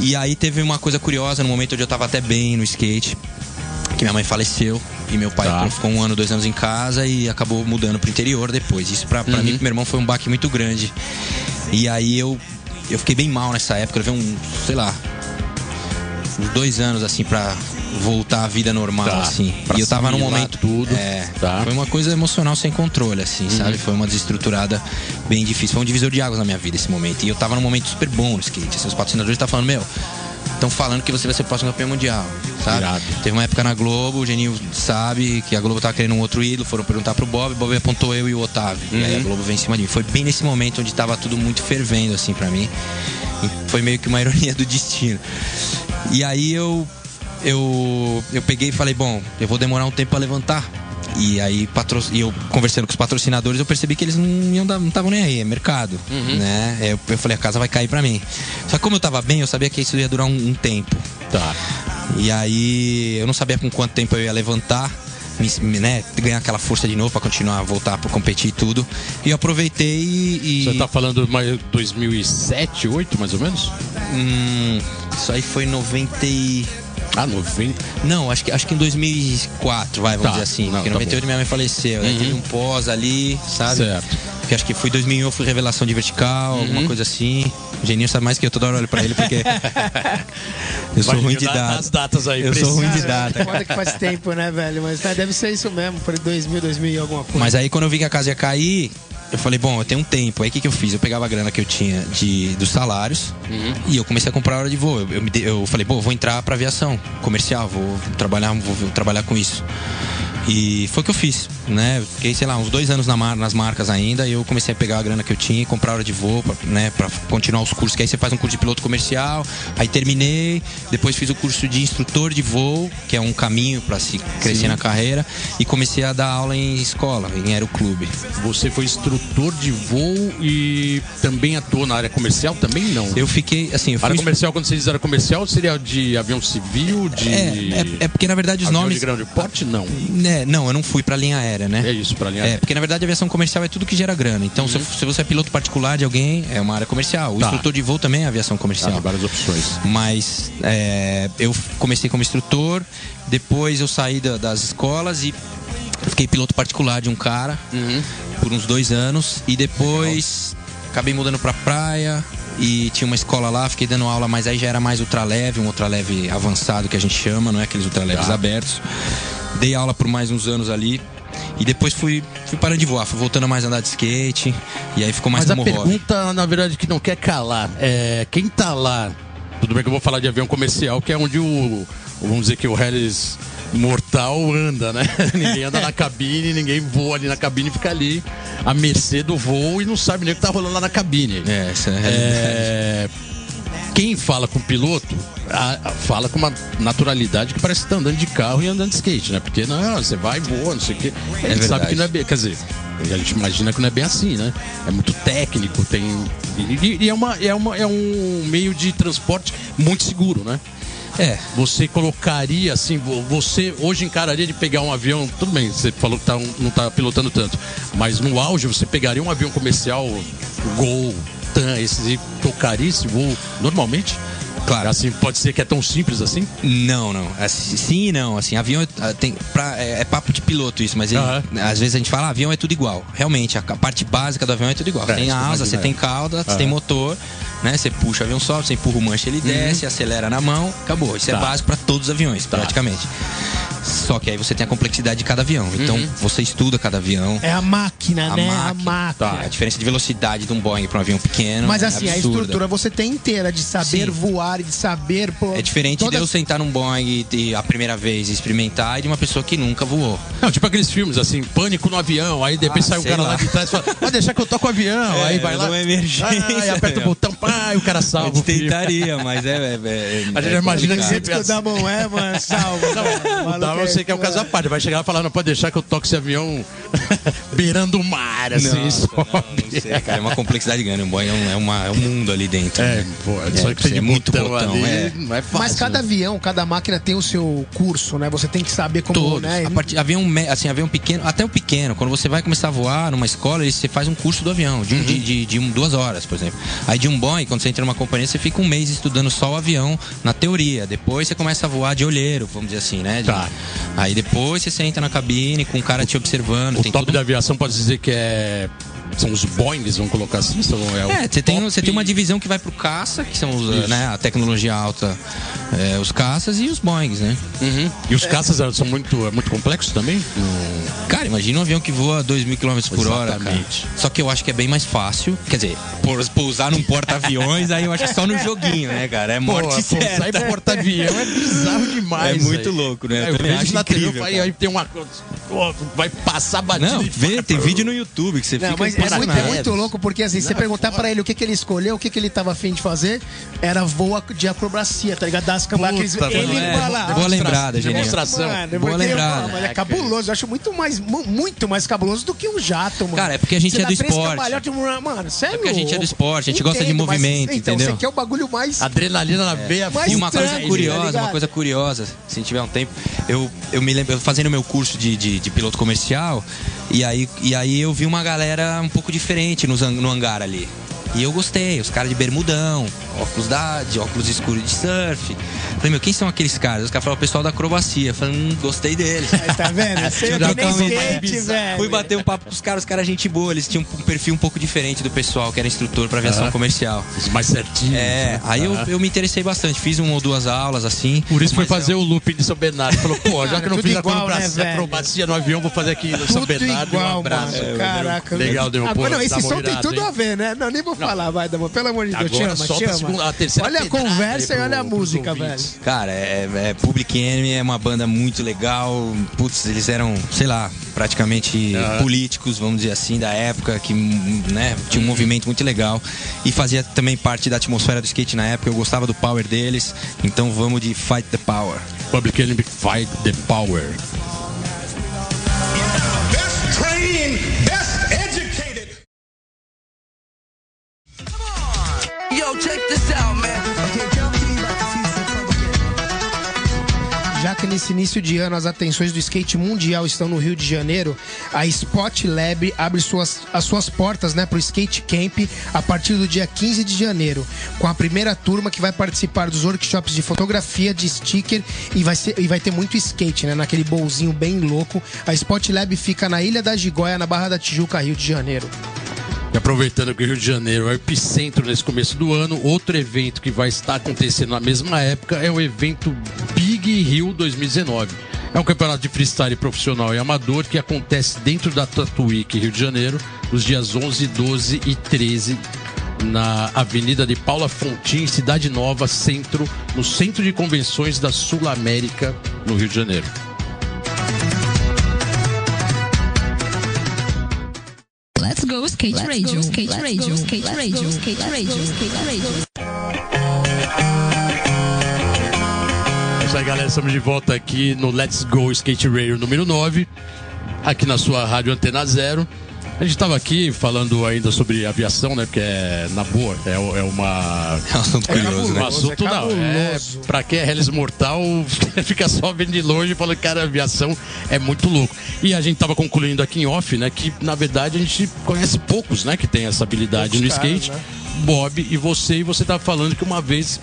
E aí teve uma coisa curiosa, no momento onde eu tava até bem no skate, que minha mãe faleceu. E meu pai Tá. ficou um ano, dois anos em casa e acabou mudando pro interior depois. Isso pra, pra Uhum. mim, pro meu irmão, foi um baque muito grande. E aí eu, eu fiquei bem mal nessa época. Eu levei um, sei lá, uns dois anos assim pra voltar à vida normal, Tá, assim. pra E eu tava num momento. tudo. É, Tá. Foi uma coisa emocional sem controle, assim, sabe? Foi uma desestruturada bem difícil. Foi um divisor de águas na minha vida esse momento. E eu tava num momento super bom no skate. Assim, os patrocinadores estavam falando, meu. Estão falando que você vai ser o próximo campeão mundial, sabe? Irado. Teve uma época na Globo, o Geninho sabe que a Globo tava querendo um outro ídolo, foram perguntar pro Bob, o Bob apontou eu e o Otávio. E aí a Globo veio em cima de mim. Foi bem nesse momento onde tava tudo muito fervendo, assim, pra mim. E foi meio que uma (laughs) ironia do destino. E aí eu eu, eu peguei e falei, bom, eu vou demorar um tempo pra levantar. E aí, patro... e eu conversando com os patrocinadores, eu percebi que eles não estavam nem aí, é mercado. Né? Eu, eu falei, a casa vai cair pra mim. Só que como eu tava bem, eu sabia que isso ia durar um, um tempo. Tá. E aí eu não sabia com quanto tempo eu ia levantar, né, ganhar aquela força de novo pra continuar a voltar pra competir e tudo. E eu aproveitei e. Você tá falando mais 2007, 2008, mais ou menos? Hum, isso aí foi em 90 e... Ah, 90. Não, acho que, acho que em 2004, vai, vamos Tá, dizer assim. não, porque em tá 98 minha mãe faleceu. Aí teve um pós ali, sabe? Certo. Porque acho que foi 2001 eu fui revelação de vertical, alguma Uhum. coisa assim. O Geninho sabe mais que eu, toda hora olho pra ele, porque. (laughs) eu sou ruim de data. as datas aí, Eu sou ruim de precisa. data. Foda que faz tempo, né, velho? Mas né, deve ser isso mesmo, por 2000, 2000 e alguma coisa. Mas aí quando eu vi que a casa ia cair, eu falei, bom, eu tenho um tempo. Aí o que, que eu fiz? Eu pegava a grana que eu tinha de, dos salários e eu comecei a comprar hora de voo. Eu, eu, eu falei, bom, eu vou entrar pra aviação comercial, vou trabalhar, vou, vou trabalhar com isso. E foi o que eu fiz, né? Fiquei, sei lá, uns dois anos na mar- nas marcas ainda. E eu comecei a pegar a grana que eu tinha e comprar hora de voo, pra, né? Pra continuar os cursos. Que aí você faz um curso de piloto comercial. Aí terminei. Depois fiz o curso de instrutor de voo, que é um caminho pra se crescer na carreira. E comecei a dar aula em escola, em aeroclube. Você foi instrutor de voo e também atuou na área comercial? Também não. Eu fiquei, assim, eu fui. Área comercial, quando você diz área comercial, seria de avião civil, de. É, é, é porque na verdade os avião nomes. de grande porte? Não. Né, não, eu não fui pra linha aérea, né? É isso, pra linha É, porque na verdade a aviação comercial é tudo que gera grana. Então, se, se você é piloto particular de alguém, é uma área comercial. O Tá. instrutor de voo também é aviação comercial. tem várias opções. Mas é, eu comecei como instrutor, depois eu saí da- das escolas e fiquei piloto particular de um cara por uns dois anos. E depois acabei mudando pra praia e tinha uma escola lá, fiquei dando aula, mas aí já era mais ultraleve, um ultraleve avançado que a gente chama, não é aqueles ultraleves Tá. abertos. Dei aula por mais uns anos ali. E depois fui, fui parando de voar, fui voltando mais a andar de skate. E aí ficou mais Mas a como hobby. pergunta, na verdade, que não quer calar é quem tá lá Tudo bem que eu vou falar de avião comercial, que é onde o. Vamos dizer que o Harris mortal anda, né? (laughs) ninguém anda na cabine, ninguém voa ali na cabine e fica ali à mercê do voo e não sabe nem o que tá rolando lá na cabine. É, essa é a realidade. É, Quem fala com o piloto a- a- fala com uma naturalidade que parece que tá andando de carro e andando de skate, né? Porque não, você vai, voa, não sei o quê. A gente sabe que não é bem. Quer dizer, a gente imagina que não é bem assim, né? É muito técnico, tem. E, e é, uma, é, uma, é um meio de transporte muito seguro, né? É, Você colocaria assim, vo- você hoje encararia de pegar um avião, tudo bem, você falou que tá não tá pilotando tanto, mas no auge você pegaria um avião comercial, Gol, Tocaria esse voo normalmente? Claro. Assim, pode ser que é tão simples assim? Não, não. Assim, sim e não. Assim, avião é, ah, tem, pra- é, é papo de piloto isso, mas ele- Aham. às vezes a gente fala, ah, avião é tudo igual. Realmente, a, ca- parte básica do avião é tudo igual. É, tem asa, você tem cauda, você Aham. tem motor, né? Você puxa o avião sobe, você empurra o manche, ele desce, acelera na mão, acabou. Isso Tá. é básico para todos os aviões, praticamente. Só que aí você tem a complexidade de cada avião. Então você estuda cada avião. É a máquina, A né? máquina. A máquina. A diferença de velocidade de um Boeing para um avião pequeno. Mas é assim, a estrutura você tem inteira de saber Sim. voar e de saber. Pô, É diferente todas- de eu sentar num Boeing e, e a primeira vez experimentar e de uma pessoa que nunca voou. Não, tipo aqueles filmes assim, pânico no avião, aí depois Ah, sai o cara lá. lá. de trás e fala, pode deixar que eu toco o avião. É, aí vai lá. uma emergência, Ah, e aperta o botão, pá, e o cara salva. A gente tentaria, mas é. é, é A gente é imagina que sempre que o Damon é, mano, salva. Não, dá, eu sei que é o caso à parte. Vai chegar e falar, não pode deixar que eu toque esse avião (laughs) beirando o mar, assim, Nossa, sobe. não, não sei, cara, é uma complexidade grande. Um Boeing é um, é uma- é um mundo ali dentro. É, né? pô, só que tem é muito botão, botão, ali, é. não é fácil. Mas cada né? avião, cada máquina tem o seu curso, né? Você tem que saber como, Todos. né? A partir, avião, assim, avião pequeno, até o pequeno, quando você vai começar a voar numa escola, ele- você faz um curso do avião, de, um- Uhum. de, de- de um- duas horas, por exemplo. Aí de um Boeing, quando você entra numa companhia, você fica um mês estudando só o avião na teoria. Depois você começa a voar de olheiro, vamos dizer assim, né? De- Tá. Aí depois você senta na cabine com o cara te observando. O top todo um da aviação pode dizer que é. São os Boeings, vamos colocar assim? São, é, É, você tem, você tem uma divisão que vai pro caça, que são os, né, a tecnologia alta, é, os caças e os Boeings, né? Uhum. E os caças eh, são muito, é muito complexos também? Cara, imagina um avião que voa 2 mil km por hora, cara. Só que eu acho que é bem mais fácil. Quer dizer, por- pousar num porta-aviões, aí eu acho que só no joguinho, né, cara? É morte Pô, certa. Sai pro porta-avião é bizarro demais. É muito velho. louco, né? Eu É, eu também vejo acho na TV, incrível, aí, cara. aí tem uma. vai passar batida. Não, vê, tem vídeo no YouTube que você Não, fica mas é muito, é muito louco, porque assim, você Não, é perguntar pra ele o que, que ele escolheu, o que, que ele tava afim de fazer, era voo de acrobacia, tá ligado? Das. Puta, Ele é. fala. Boa lembrada, genial. Demonstração. Mano, Boa lembrada. Mas é cabuloso, eu acho muito mais, mu- muito mais cabuloso do que um jato, mano. Cara, é porque a gente Você é do esporte. Mano, sério? É porque a gente é do esporte, a gente gosta de Entendo, mas, movimento, então, entendeu? Você quer o bagulho mais. Adrenalina na veia. Mas E uma coisa tá curiosa, uma coisa curiosa, se tiver um tempo, eu, eu me lembro, eu fazendo meu curso de, de, de piloto comercial, e aí, e aí eu vi uma galera um pouco diferente han- no hangar ali. E eu gostei, os caras de bermudão, óculos da, de óculos escuros de surf. Falei, meu, quem são aqueles caras? Os caras falaram, o pessoal da acrobacia. Falei, hum, gostei deles. Aí, tá vendo? É Trocar (laughs) que nem skate, velho. Fui bater um papo com os caras, os caras gente boa, eles tinham um perfil um pouco diferente do pessoal que era instrutor para aviação Aham. comercial. Os mais certinhos. É, né? aí eu, Aham. eu me interessei bastante, fiz uma ou duas aulas assim. Por isso foi mas fazer o looping de São Bernardo. Falou, pô, já que eu não fiz a igual, acrobacia, né, acrobacia no avião, vou fazer aqui no São Bernardo. igual, um abraço. mano. É, Caraca. Legal, deu um Agora, não, pô, esse tá som tem tudo a ver, né? Não, nem vou falar, vai, Damon. Pelo amor de Deus, Agora chama, a segunda- a terceira Olha a conversa e olha a música, velho. Cara, é, é Public Enemy é uma banda muito legal. Putz, eles eram, sei lá, praticamente Aham. políticos, vamos dizer assim, da época, que né, tinha um movimento muito legal. E fazia também parte da atmosfera do skate na época. Eu gostava do power deles. Então vamos de Fight the Power. Public Enemy Fight the Power. Já que nesse início de ano as atenções do skate mundial estão no Rio de Janeiro, a Spot Lab abre suas, as suas portas né, para o Skate Camp a partir do dia 15 de janeiro, com a primeira turma que vai participar dos workshops de fotografia, de sticker e vai, ser, e vai ter muito skate, né? Naquele bolzinho bem louco. A Spot Lab fica na Ilha da Gigóia, na Barra da Tijuca, Rio de Janeiro. E aproveitando que o Rio de Janeiro é o epicentro nesse começo do ano, outro evento que vai estar acontecendo na mesma época é o evento Big Rio 2019. É um campeonato de freestyle profissional e amador que acontece dentro da Tatuíque, Rio de Janeiro, nos dias 11, 12 e 13 na Avenida de Paula Fontin, Cidade Nova, centro, no Centro de Convenções da Sul América, no Rio de Janeiro. Let's go skate radio, skate radio, skate radio, skate radio, skate radio. É isso aí, galera. Estamos de volta aqui no Let's Go Skate Radio número 9, aqui na sua rádio Antena Zero. A gente estava aqui falando ainda sobre aviação, né? Porque é, na boa, é, é uma. (laughs) É um assunto curioso, Um né? assunto é não. É, cabuloso. pra quem é Hellis Mortal, (laughs) fica só vendo de longe e falando, cara, a aviação é muito louco. E a gente tava concluindo aqui em off, né? Que na verdade a gente conhece poucos, né? Que tem essa habilidade Poucos no caras, skate. né? Bob e você, e você tava falando que uma vez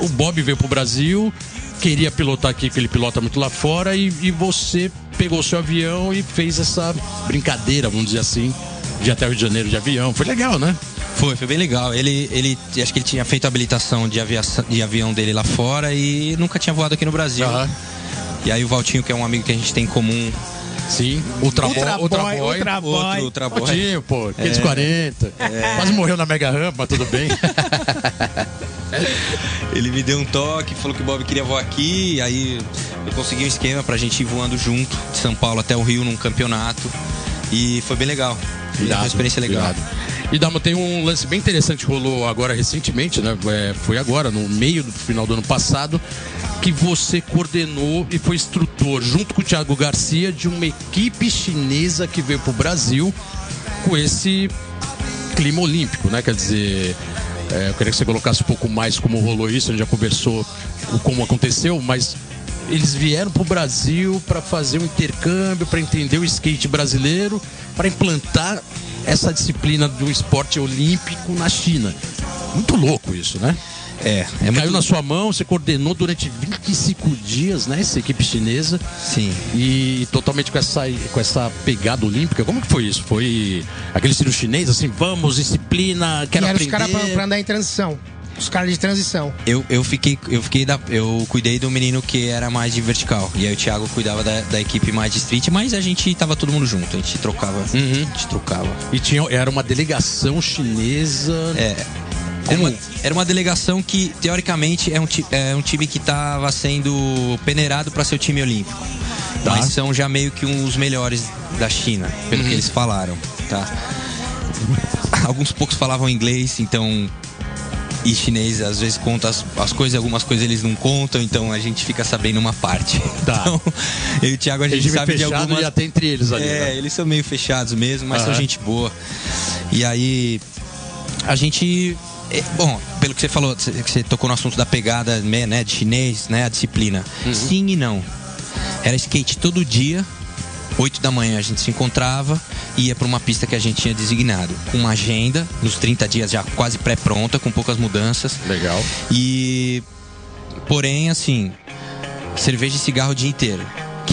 o Bob veio pro Brasil, queria pilotar aqui, que ele pilota muito lá fora, e, e você pegou seu avião e fez essa brincadeira, vamos dizer assim, de ir até o Rio de Janeiro de avião. Foi legal, né? Foi, foi bem legal. Ele, ele, acho que ele tinha feito a habilitação de, aviação, de avião dele lá fora e nunca tinha voado aqui no Brasil. Aham. E aí o Valtinho, que é um amigo que a gente tem em comum, Sim. Ultra, Ultra Ultra Boy, Boy. Ultra Boy. outro trabalho. Valtinho, pô, 540. Quase morreu na Mega Rampa, tudo bem. (laughs) (laughs) Ele me deu um toque, falou que o Bob queria voar aqui, aí eu consegui um esquema pra gente ir voando junto, de São Paulo até o Rio num campeonato. E foi bem legal. Foi uma experiência legal. irado. E Dama, tem um lance bem interessante que rolou agora recentemente, né? É, foi agora, no meio do final do ano passado, que você coordenou e foi instrutor, junto com o Thiago Garcia, de uma equipe chinesa que veio pro Brasil com esse clima olímpico, né? Quer dizer, é, eu queria que você colocasse um pouco mais como rolou isso, a gente já conversou o como aconteceu, mas eles vieram pro Brasil para fazer um intercâmbio, para entender o skate brasileiro, para implantar essa disciplina do esporte olímpico na China. Muito louco isso, né? É, é Caiu muito... na sua mão, você coordenou durante 25 dias, né? Essa equipe chinesa. Sim. E totalmente com essa, com essa pegada olímpica. Como que foi isso? Foi aquele estilo chinês, assim, vamos, disciplina, quero e eram os aprender. caras pra, pra andar em transição. Os caras de transição. Eu, eu fiquei, eu fiquei da, eu cuidei do menino que era mais de vertical. E aí o Thiago cuidava da, da equipe mais de street, mas a gente tava todo mundo junto, a gente trocava. A gente trocava. E tinha, era uma delegação chinesa. É. Era uma, era uma delegação que, teoricamente, é um, é um time que estava sendo peneirado para ser o time olímpico. Tá. Mas são já meio que uns melhores da China, pelo que eles falaram, tá? Alguns poucos falavam inglês, então. E chinês às vezes conta as, as coisas, algumas coisas eles não contam, então a gente fica sabendo uma parte. (laughs) Tá. Então, eu e o Thiago a gente Regime sabe de algumas. e até entre eles ali. É, né? eles são meio fechados mesmo, mas são Aham. gente boa. E aí, a gente. É, Bom, pelo que você falou, você- que você tocou no assunto da pegada né, né, de chinês, né? A disciplina. Sim e não. Era skate todo dia. 8 da manhã a gente se encontrava e ia para uma pista que a gente tinha designado. Com uma agenda, nos 30 dias já quase pré-pronta, com poucas mudanças. Legal. E. Porém, assim. Cerveja e cigarro o dia inteiro.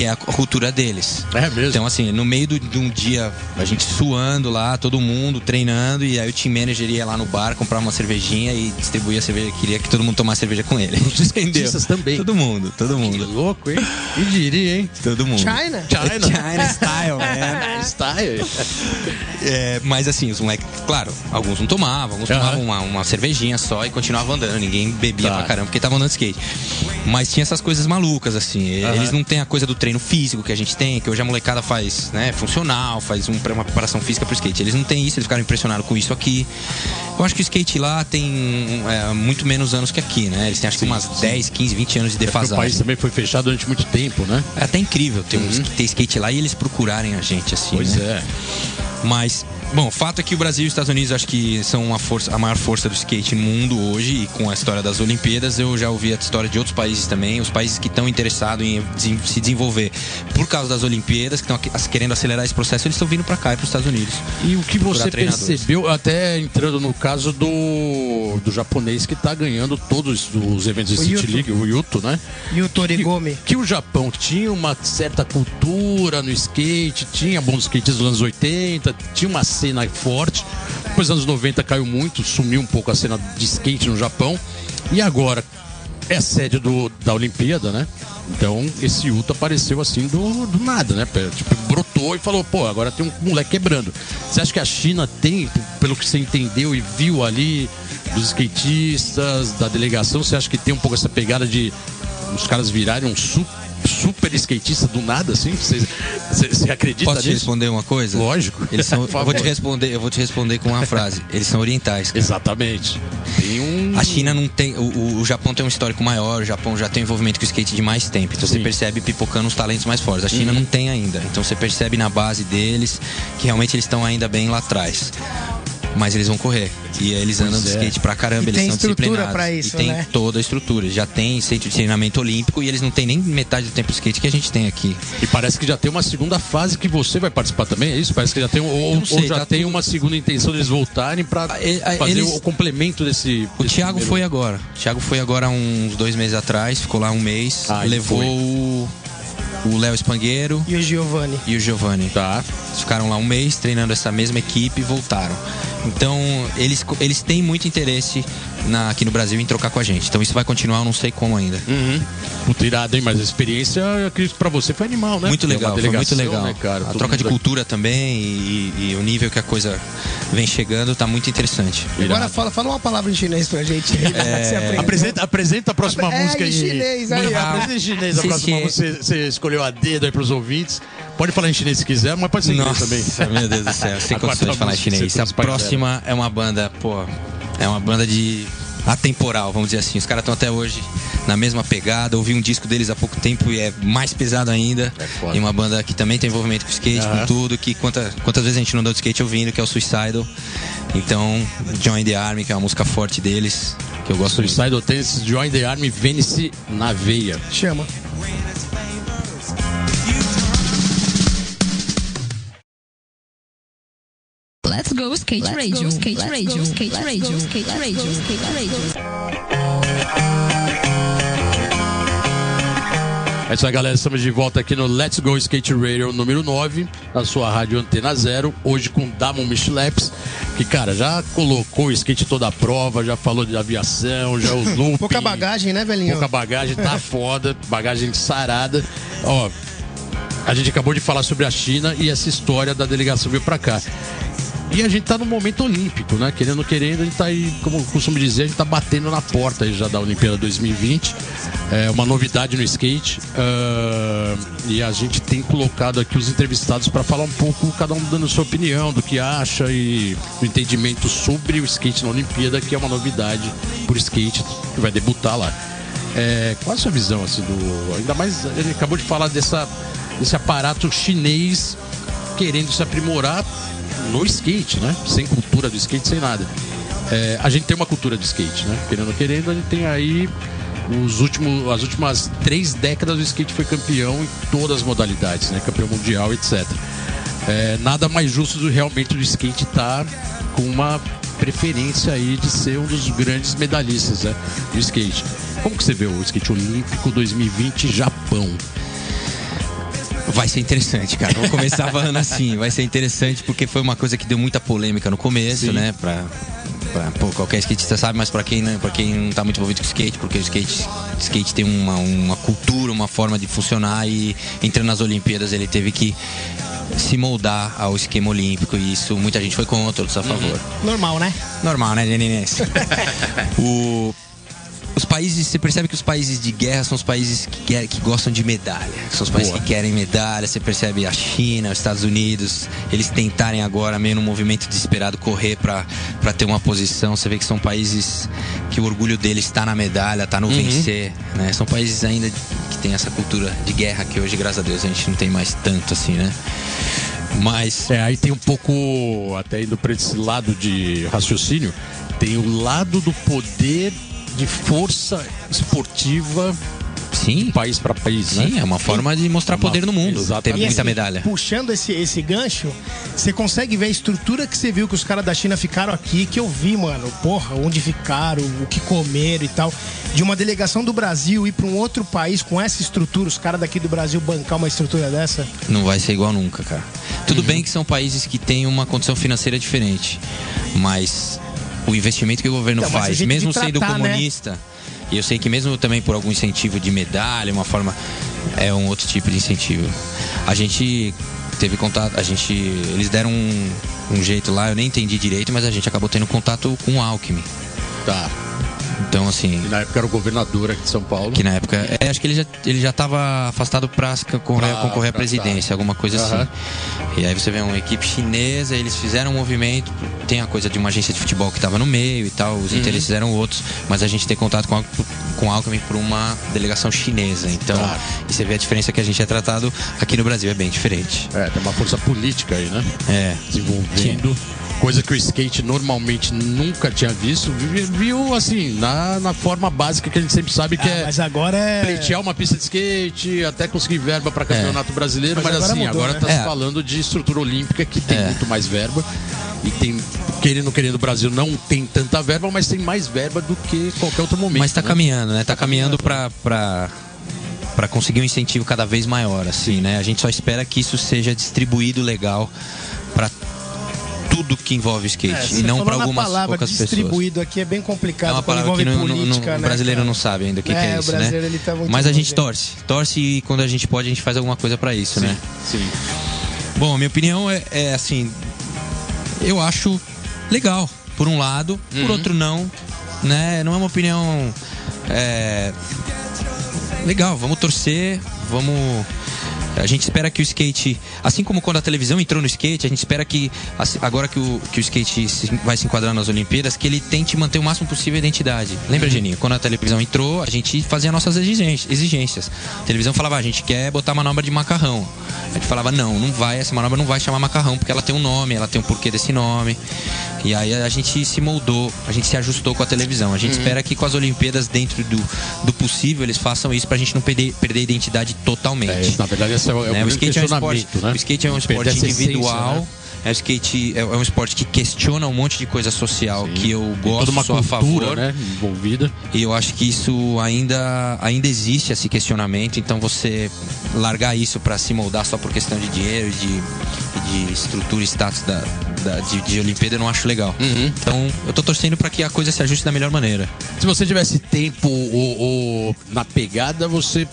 Que é a cultura deles. É mesmo. Então, assim, no meio de um dia, a gente suando lá, todo mundo treinando, e aí o team manager ia lá no bar, comprava uma cervejinha e distribuía a cerveja. Queria que todo mundo tomasse cerveja com ele. (laughs) Os também. Todo mundo, todo Que mundo. louco, hein? E diria, hein? Todo mundo. China? China. China style, (laughs) man. Style. É, mas assim, os moleques, claro, alguns não tomavam, alguns tomavam uma, uma cervejinha só e continuavam andando. Ninguém bebia Tá. pra caramba porque tava andando de skate. Mas tinha essas coisas malucas, assim. Eles não têm a coisa do treino físico que a gente tem, que hoje a molecada faz, né, funcional, faz um- uma preparação física pro skate. Eles não têm isso, eles ficaram impressionados com isso aqui. Eu acho que o skate lá tem é, muito menos anos que aqui, né? Eles têm acho que umas 10, 15, 20 anos de Porque o país defasagem. também foi fechado durante muito tempo, né? É até incrível ter, uns- ter skate lá e eles procurarem a gente, assim. Pois né? é. Mas, bom, o fato é que o Brasil e os Estados Unidos acho que são uma força, a maior força do skate no mundo hoje, e com a história das Olimpíadas, eu já ouvi a história de outros países também, os países que estão interessados em se desenvolver por causa das Olimpíadas, que estão querendo acelerar esse processo, eles estão vindo para cá e para os Estados Unidos. E o que você percebeu, até entrando no caso do, do japonês que tá ganhando todos os eventos de O City Yuto. League, o Yuto, né? E o Torigomi? Que o Japão tinha uma certa cultura no skate, tinha bons skates dos anos 80, tinha uma cena forte. Depois dos anos 90 caiu muito, sumiu um pouco a cena de skate no Japão. E agora, é sede do, da Olimpíada, né? Então esse Utah apareceu assim do, do nada, né? Tipo, brotou e falou, pô, agora tem um moleque quebrando. Você acha que a China tem, pelo que você entendeu e viu ali, dos skatistas, da delegação, você acha que tem um pouco essa pegada de os caras virarem um super, super skatista do nada, assim? Você, você, você acredita Posso te nisso? responder uma coisa? Lógico. Eles são, (laughs) eu vou te responder, eu vou te responder com uma frase. Eles são orientais. cara. Exatamente. Tem um. A China não tem. O, o- Japão tem um histórico maior, o Japão já tem envolvimento com o skate de mais tempo. Então você Sim. Uhum. percebe pipocando os talentos mais fortes. A China não tem ainda. Então você percebe na base deles que realmente eles estão ainda bem lá atrás. Mas eles vão correr. E eles andam de é. skate pra caramba, E eles tem são estrutura disciplinados. pra isso, e tem né? toda a estrutura. Já tem centro de treinamento olímpico e eles não têm nem metade do tempo de skate que a gente tem aqui. E parece que já tem uma segunda fase que você vai participar também, é isso? Parece que já tem. Ou, sei, ou já tá tem tudo- uma segunda intenção deles voltarem pra Ah, e- ah, fazer eles- o complemento desse. O desse Thiago primeiro- foi agora. O Thiago foi agora uns dois meses atrás, ficou lá um mês, Ah, levou foi. O Léo Espangueiro E o Giovanni. e o Giovanni. Tá. Eles ficaram lá um mês treinando essa mesma equipe e voltaram. Então, eles, eles têm muito interesse na- aqui no Brasil em trocar com a gente. Então, isso vai continuar, eu não sei como ainda. Uhum. Puta irado, hein? Mas a experiência, eu acredito que pra você foi animal, né? Muito é legal, foi muito legal. Né, cara? a troca de cultura também e, e o nível que a coisa vem chegando tá muito interessante. Agora fala, fala uma palavra em chinês pra gente. aí, aprendeu. Apresenta, apresenta a próxima É, música em aí. chinês, aí, ó. Apresenta em chinês a próxima música. Você, você escolheu a dedo aí pros ouvintes. Pode falar em chinês se quiser, mas pode ser em inglês Nossa, também. meu Deus do céu, sem (laughs) condições de falar música que chinês. A próxima é uma banda, pô, é uma banda de atemporal, vamos dizer assim. Os caras estão até hoje na mesma pegada. Ouvi um disco deles há pouco tempo e é mais pesado ainda. foda. e uma banda que também tem envolvimento com skate, Aham. com tudo, que quanta, quantas vezes a gente não deu de skate ouvindo, que é o Suicidal. Então, Join the Army, que é uma música forte deles, que eu gosto muito. Suicidal Tennis, Join the Army, Vênice na veia. Chama. Let's go skate radio, skate radio, skate radio, skate radio, skate radio. É isso aí, galera. Estamos de volta aqui no Let's Go Skate Radio número 9, na sua rádio Antena Zero. Hoje com Damon Micheleps, que, cara, já colocou o skate toda a prova, já falou de aviação, já o looping. (laughs) Pouca bagagem, né, velhinho? Pouca bagagem, tá (laughs) foda, bagagem sarada. Ó, a gente acabou de falar sobre a China e essa história da delegação veio pra cá. E a gente tá no momento olímpico, né? Querendo querendo, a gente tá aí, como costumo dizer, a gente tá batendo na porta aí já da Olimpíada 2020. É uma novidade no skate. ah, e a gente tem colocado aqui os entrevistados para falar um pouco, cada um dando sua opinião, do que acha e o entendimento sobre o skate na Olimpíada, que é uma novidade por skate que vai debutar lá. É, qual a sua visão assim do. Ainda mais ele acabou de falar dessa, desse aparato chinês querendo se aprimorar no skate, né? Sem cultura do skate, sem nada. É, a gente tem uma cultura de skate, né? Querendo ou querendo, a gente tem aí os últimos, as últimas três décadas o skate foi campeão em todas as modalidades, né? Campeão mundial, etc. É, nada mais justo do realmente do skate estar com uma preferência aí de ser um dos grandes medalhistas né, do skate. Como que você vê o skate olímpico 2020 Japão? Vai ser interessante, cara. Vou começar falando assim. Vai ser interessante porque foi uma coisa que deu muita polêmica no começo, Sim. né? Pra, pra- pô, qualquer skatista sabe, mas pra quem, não- pra quem não tá muito envolvido com skate, porque o skate, skate tem uma, uma cultura, uma forma de funcionar e entrando nas Olimpíadas ele teve que se moldar ao esquema olímpico e isso muita gente foi contra, outros a favor. Normal, né? Normal, né, Deninês? (laughs) o... Os países, você percebe que os países de guerra são os países que, quer- que gostam de medalha. São os países Boa. que querem medalha. Você percebe a China, os Estados Unidos, eles tentarem agora, meio num movimento desesperado, correr para ter uma posição. Você vê que são países que o orgulho deles está na medalha, está no Uhum. vencer. Né? São países ainda que tem essa cultura de guerra que hoje, graças a Deus, a gente não tem mais tanto assim, né? Mas É, aí tem um pouco, até indo para esse lado de raciocínio, tem o lado do poder de força esportiva sim, país para país, né? sim, é uma forma de mostrar Uma- poder no mundo. Exatamente. Teve E muita assim, medalha. Puxando esse, esse gancho, você consegue ver a estrutura que você viu que os caras da China ficaram aqui, que eu vi, mano. Porra, onde ficaram, o que comeram e tal. De uma delegação do Brasil ir pra um outro país com essa estrutura, os caras daqui do Brasil bancar uma estrutura dessa. Não vai ser igual nunca, cara. Tudo bem que são países que têm uma condição financeira diferente, mas o investimento que o governo é faz, mesmo sendo tratar, né? comunista, E eu sei que mesmo também por algum incentivo de medalha, uma forma é um outro tipo de incentivo. A gente teve contato, a gente eles deram um, um jeito lá, eu nem entendi direito, mas a gente acabou tendo contato com o Alckmin. Tá. Então assim, E na época era o governador aqui de São Paulo. que na época, é, acho que ele já ele já estava afastado para concorrer, Pra- concorrer à pra- presidência, alguma coisa Aham. assim. E aí você vê uma equipe chinesa, eles fizeram um movimento, tem a coisa de uma agência de futebol que estava no meio e tal, Uhum. os interesses eram outros, mas a gente tem contato com a, com Alckmin por uma delegação chinesa. Então, Claro. e você vê a diferença que a gente é tratado aqui no Brasil, é bem diferente. É, tem uma força política aí, né? É. Desenvolvendo. Coisa que o skate normalmente nunca tinha visto. Vi- Viu, assim, na, na forma básica que a gente sempre sabe que Ah, é mas agora é. pleitear uma pista de skate, até conseguir verba para campeonato brasileiro, Mas mas, agora assim, mudou, agora né? tá se É. falando de estrutura olímpica que tem É. muito mais verba. E tem, querendo ou querendo, o Brasil não tem tanta verba, mas tem mais verba do que qualquer outro momento. Mas tá né? caminhando, né? Tá caminhando pra, pra, pra conseguir um incentivo cada vez maior, assim, né? A gente só espera que isso seja distribuído legal pra tudo que envolve o skate É, e não na algumas palavra poucas pessoas. distribuído aqui é bem É complicado uma quando palavra que no- política, no né, brasileiro cara? não sabe ainda o que, É, que é o isso, né? ele tá muito Mas a gente torce. Torce e quando a gente pode, a gente faz alguma coisa pra isso, né? Sim. Bom, a minha opinião é, é assim. Eu acho legal, por um lado, por outro não. Né? Não é uma opinião. é, legal, vamos torcer, vamos. A gente espera que o skate, assim como quando a televisão entrou no skate, a gente espera que, agora que o, que o skate vai se enquadrar nas Olimpíadas, que ele tente manter o máximo possível a identidade. Lembra, Geninho? Quando a televisão entrou, a gente fazia nossas exigências. A televisão falava, "Ah, a gente quer botar manobra de macarrão. A gente falava, não, não vai, essa manobra não vai chamar macarrão, porque ela tem um nome, ela tem um porquê desse nome. E aí a gente se moldou, a gente se ajustou com a televisão. A gente espera que com as Olimpíadas, dentro do, do possível, eles façam isso pra gente não perder, perder a identidade totalmente. É, na verdade, esse é o, é Né? O skate é um esporte, né? o skate é um Perder esporte essência, individual. né? É skate é, é um esporte que questiona um monte de coisa social que eu gosto, toda uma sou a cultura, favor. né? Envolvida. E eu acho que isso ainda, ainda existe esse questionamento, então você largar isso pra se moldar só por questão de dinheiro e de, de estrutura e status da, da- de, de Olimpíada eu não acho legal. Uhum. Então eu tô torcendo pra que a coisa se ajuste da melhor maneira. Se você tivesse tempo ou, ou na pegada, você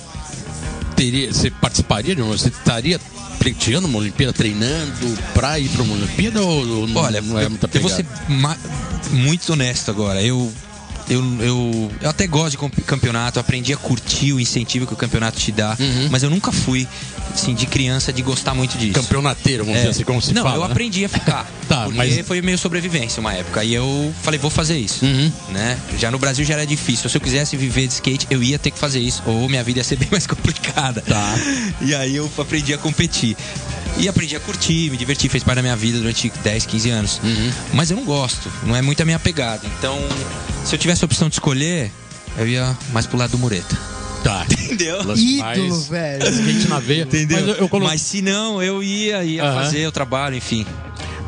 teria, você participaria de uma, você estaria pleiteando uma Olimpíada, treinando pra ir pra uma Olimpíada ou, ou Olha, não é eu, muita eu vou pegada? ser muito honesto agora. Eu, eu, eu, eu até gosto de campeonato, aprendi a curtir o incentivo que o campeonato te dá, Uhum. mas eu nunca fui, assim, de criança de gostar muito disso. Campeonateiro, vamos É. dizer assim, como se não, fala. eu né? aprendi a ficar. (laughs) Tá, porque mas- foi meio sobrevivência uma época. E eu falei, vou fazer isso. Uhum. Né? Já no Brasil já era difícil. Se eu quisesse viver de skate, eu ia ter que fazer isso. Ou minha vida ia ser (laughs) bem mais complicada. Tá. E aí eu aprendi a competir. E aprendi a curtir, me divertir, fez parte da minha vida durante 10, 15 anos. Uhum. Mas eu não gosto, não é muito a minha pegada. Então, se eu tivesse a opção de escolher, eu ia mais pro lado do mureta. Tá. (laughs) Entendeu? Ídolo, velho. Skate na veia. Entendeu? Mas eu, Mas se não, eu ia, ia Aham. fazer o trabalho, enfim.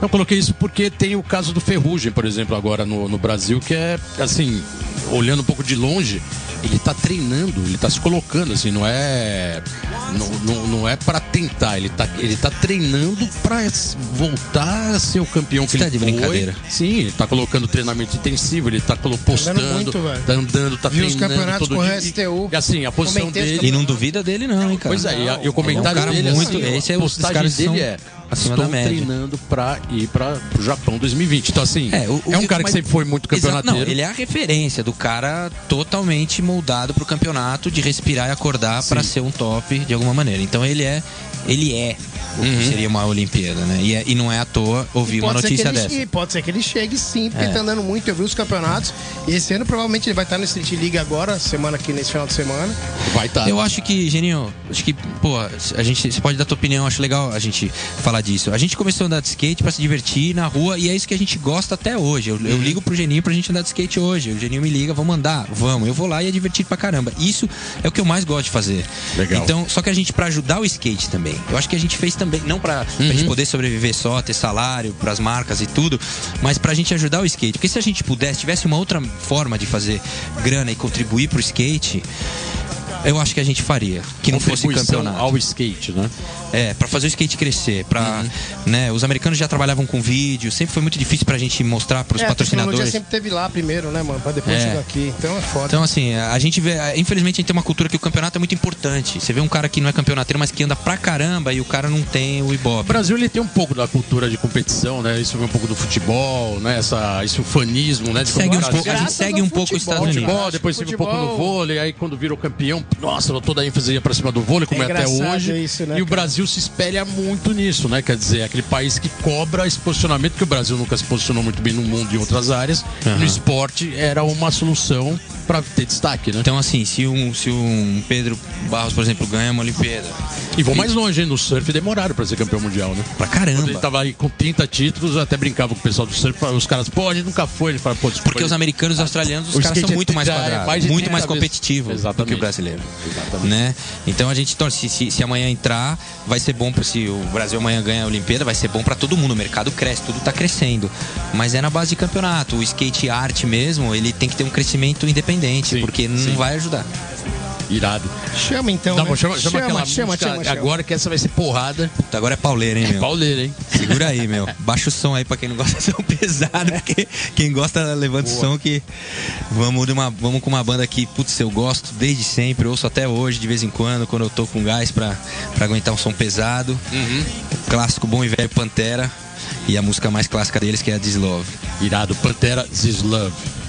Eu coloquei isso porque tem o caso do Ferrugem, por exemplo, agora no, no Brasil, que é, assim, olhando um pouco de longe, ele tá treinando, ele tá se colocando, assim, não é. Não, não, não é para tentar, ele tá, ele tá treinando pra s- voltar a ser o campeão que Você tá ele de foi. brincadeira. Sim, ele tá colocando treinamento intensivo, ele tá colo- postando, muito, velho. tá andando, tá os treinando. campeonatos todo correr dia. STU. E assim, a posição os dele. E não duvida dele, não, hein, cara. Pois é, e, a- e o comentário é um cara dele muito. assim, esse é a os postagem dele são é acima estou da média. treinando pra ir para o Japão 2020. Então assim, é, o- o- um cara mas- que sempre foi muito Exato, campeonateiro. Não, ele é a referência do cara totalmente moldado pro campeonato, de respirar e acordar pra ser um top de alguma maneira. Então ele é, ele é o que seria uma Olimpíada, né? E, é- e não é à toa ouvir uma notícia dessa. e pode ser que ele chegue sim, porque É. tá andando muito. Eu vi os campeonatos. E esse ano provavelmente ele vai estar no Street League agora, semana aqui, nesse final de semana. Vai estar. Eu acho que, Geninho, acho que, pô, a gente, você pode dar tua opinião, acho legal a gente falar disso. A gente começou a andar de skate pra se divertir na rua e é isso que a gente gosta até hoje. Eu, eu Uhum. ligo pro Geninho pra gente andar de skate hoje. O Geninho me liga, vamos andar? Vamos. Eu vou lá e é divertido pra caramba. Isso é o que eu mais gosto de fazer. Legal. Então, só que a gente, pra ajudar o skate também, eu acho que a gente fez também, não pra Uhum. gente poder sobreviver só, ter salário pras marcas e tudo, mas pra gente ajudar o skate. Porque se a gente pudesse, tivesse uma outra forma de fazer grana e contribuir pro skate, eu acho que a gente faria. Que não fosse campeonato. ao skate, né? É, pra fazer o skate crescer, para, né, os americanos já trabalhavam com vídeo, sempre foi muito difícil pra gente mostrar pros É, a tecnologia patrocinadores. sempre teve lá primeiro, né, mano? Pra depois É. chegar aqui. Então é foda. Então, assim, a gente vê. Infelizmente, a gente tem uma cultura que o campeonato é muito importante. Você vê um cara que não é campeonateiro, mas que anda pra caramba e o cara não tem o O Ibope. Brasil ele tem um pouco da cultura de competição, né? Isso vem um pouco do futebol, né? Essa, esse ufanismo, né? De Segue um pouco, a gente segue um pouco os futebol, Estados Unidos. Futebol, depois teve um pouco no Futebol. vôlei, aí quando virou campeão, nossa, toda a ênfase ia pra cima do vôlei, como É é, até hoje. isso, né, e o cara? Brasil se espelha muito nisso, né? Quer dizer, é aquele país que cobra esse posicionamento, que o Brasil nunca se posicionou muito bem no mundo e em outras áreas. No esporte era uma solução pra ter destaque, né? Então, assim, se um, se um Pedro Barros, por exemplo, ganha uma Olimpíada. E vou mais longe, hein? No surf demoraram pra ser campeão mundial, né? Pra Quando ele caramba. tava aí com 30 títulos, eu até brincava com o pessoal do surf, os caras, pô, a gente nunca foi. Ele fala, pô, desculpa, Porque os americanos e os australianos, os O caras são skate muito mais já é quadrados, mais muito 30 mais competitivos do que o brasileiro. Exatamente. Né? Então a gente torce, se, se, se amanhã entrar, vai ser bom pra, se o Brasil amanhã ganha a Olimpíada, vai ser bom pra todo mundo, o mercado cresce, tudo tá crescendo. Mas é na base de campeonato, o skate art mesmo, ele tem que ter um crescimento independente, Sim, porque não sim. vai ajudar. Irado. Chama então. Dá né? bom, chama, chama, aquela chama, música chama, chama. agora que essa vai ser porrada. Puta, agora é pauleira, hein, meu? Pauleira, hein? Segura aí, meu. Baixa o som aí pra quem não gosta de som (laughs) pesado, porque quem gosta levanta o som que vamos, de uma, vamos com uma banda que, putz, eu gosto desde sempre, ouço até hoje, de vez em quando, quando eu tô com gás pra, pra aguentar um som pesado. O clássico bom e velho Pantera. E a música mais clássica deles que é a This Love. Irado. Pantera This Love.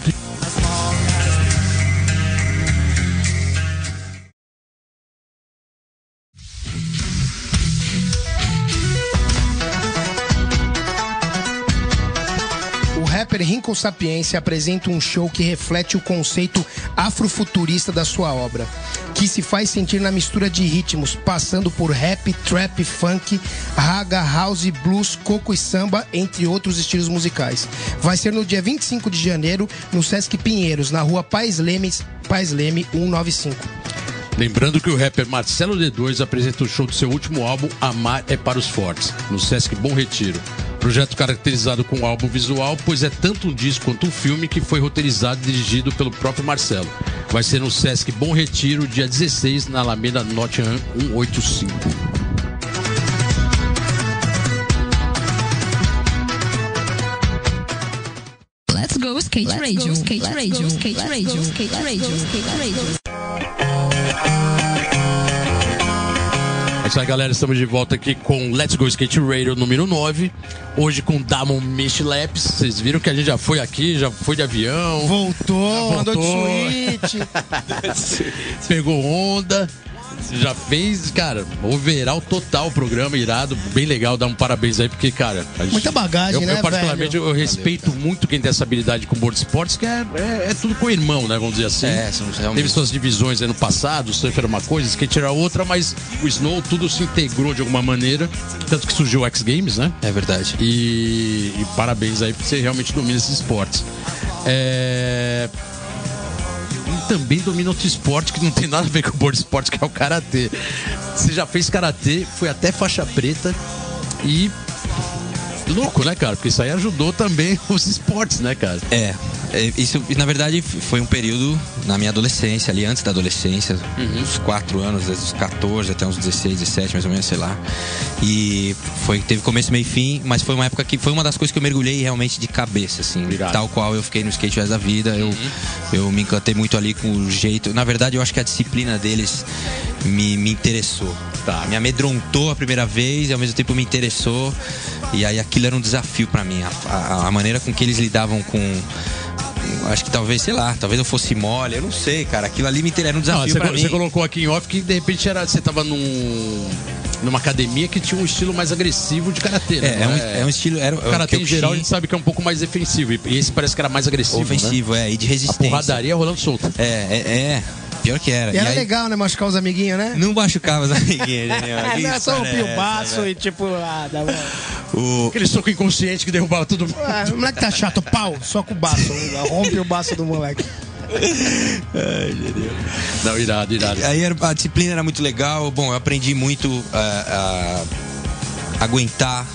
Rapper Rincon Sapiência apresenta um show que reflete o conceito afrofuturista da sua obra, que se faz sentir na mistura de ritmos, passando por rap, trap, funk, raga, house, blues, coco e samba, entre outros estilos musicais. Vai ser no dia 25 de janeiro, no Sesc Pinheiros, na rua Pais Leme, Pais Leme 195. Lembrando que o rapper Marcelo D2 apresenta o show do seu último álbum Amar é para os Fortes, no Sesc Bom Retiro. Projeto caracterizado com um álbum visual, pois é tanto um disco quanto um filme que foi roteirizado e dirigido pelo próprio Marcelo. Vai ser no Sesc Bom Retiro, dia 16, na Alameda Nottingham 185. Let's go skate radio, skate radio, skate radio, skate radio, skate radio. Isso aí, galera. Estamos de volta aqui com Let's Go Skate Radio número 9. Hoje com Damon Mish Labs. Vocês viram que a gente já foi aqui, já foi de avião, Voltou, andou de voltou. suíte. (laughs) pegou onda. Já fez, cara, overall total o programa, irado, bem legal, dá um parabéns aí, porque, cara. a gente- Muita bagagem, eu, né, Eu, particularmente, velho? eu respeito muito quem tem essa habilidade com board sports, que é, é, é tudo com o irmão, né? Vamos dizer assim. É, realmente- Teve suas divisões aí no passado, o surf era uma coisa, o skate era outra, mas o snow tudo se integrou de alguma maneira. Tanto que surgiu o X Games, né? É verdade. E, e parabéns aí por você realmente domina esses esportes. É... Também domina outro esporte que não tem nada a ver com o board esporte, que é o karatê. Você já fez karatê, foi até faixa preta e. Louco, né, cara? Porque isso aí ajudou também (laughs) os esportes, né, cara? É, isso na verdade foi um período na minha adolescência, ali antes da adolescência, uns 4 anos, desde os 14 até uns 16, 17, mais ou menos, sei lá. E foi, teve começo, meio e fim, mas foi uma época que foi uma das coisas que eu mergulhei realmente de cabeça, assim. Irado. Tal qual eu fiquei no skate resto da vida, eu, eu me encantei muito ali com o jeito. Na verdade, eu acho que a disciplina deles me, me interessou. Tá. Me amedrontou a primeira vez e ao mesmo tempo me interessou. E aí aquilo era um desafio pra mim. A, a- a maneira com que eles lidavam com. Acho que talvez, sei lá, talvez eu fosse mole, eu não sei, cara. Aquilo ali me era um Não, desafio você, pra mim. você colocou aqui em off que de repente era, você tava num, numa academia que tinha um estilo mais agressivo de karatê, né? É, é um, Não é um estilo. Era, O karatê que em geral a gente sabe que é um pouco mais defensivo. E esse parece que era mais agressivo. Né? ofensivo, é, e de A resistência. porradaria rolando solta. É, é, é. Pior que era. E era aí- legal, né? Machucar os amiguinhos, né? Não machucava os amiguinhos. (laughs) É, Que não é só história rompir é o baço essa, e tipo, ah, dá bom. O, Aquele soco inconsciente que derrubava todo mundo. Ah, o moleque tá chato, pau, só com o baço. Rompe o baço do moleque. Não, irado, irado. Aí a disciplina era muito legal. Bom, eu aprendi muito a, a aguentar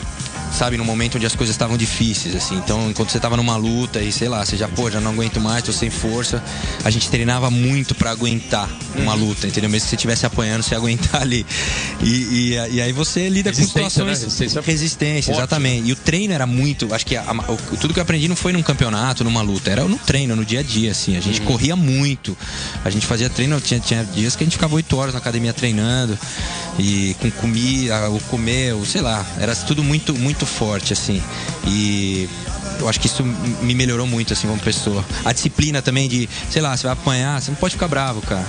sabe, no momento onde as coisas estavam difíceis, assim. Então, enquanto você tava numa luta e sei lá, você já, pô, já não aguento mais, tô sem força, a gente treinava muito pra aguentar uma Uhum. luta, entendeu? Mesmo que você estivesse apanhando, você ia aguentar (laughs) ali. E, e, e aí você lida com Resistência, né? situações. Resistência Resistência, forte, exatamente. E o treino era muito. Acho que a- a- o- tudo que eu aprendi não foi num campeonato, numa luta, era no treino, no dia a dia, assim. A gente Uhum. corria muito. A gente fazia treino, tinha, tinha dias que a gente ficava oito horas na academia treinando. E com comida, o comer, o, sei lá, era tudo muito, muito forte, assim. E eu acho que isso me melhorou muito, assim, como pessoa. A disciplina também de, sei lá, você vai apanhar, você não pode ficar bravo, cara.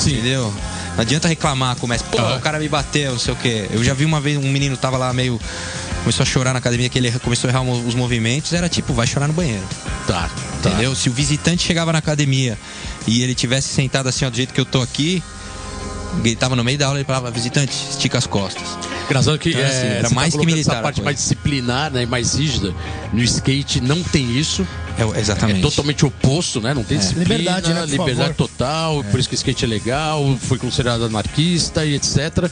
Entendeu? Não adianta reclamar, começa, pô, Ah. o cara me bateu, não sei o quê. Eu já vi uma vez um menino tava lá meio. Começou a chorar na academia, que ele começou a errar os movimentos, era tipo, vai chorar no banheiro. Tá, tá. Entendeu? Se o visitante chegava na academia e ele tivesse sentado assim, ó, do jeito que eu tô aqui, ele tava no meio da aula, ele falava, visitante, estica as costas. Engraçado que Então, assim, é, era você mais que colocando militar Essa parte coisa. mais disciplinar, né, e mais rígida. No skate não tem isso. É, exatamente. É totalmente oposto, né? Não tem disciplina, Liberdade, né, liberdade total, por isso que o skate é legal, foi considerado anarquista e etc.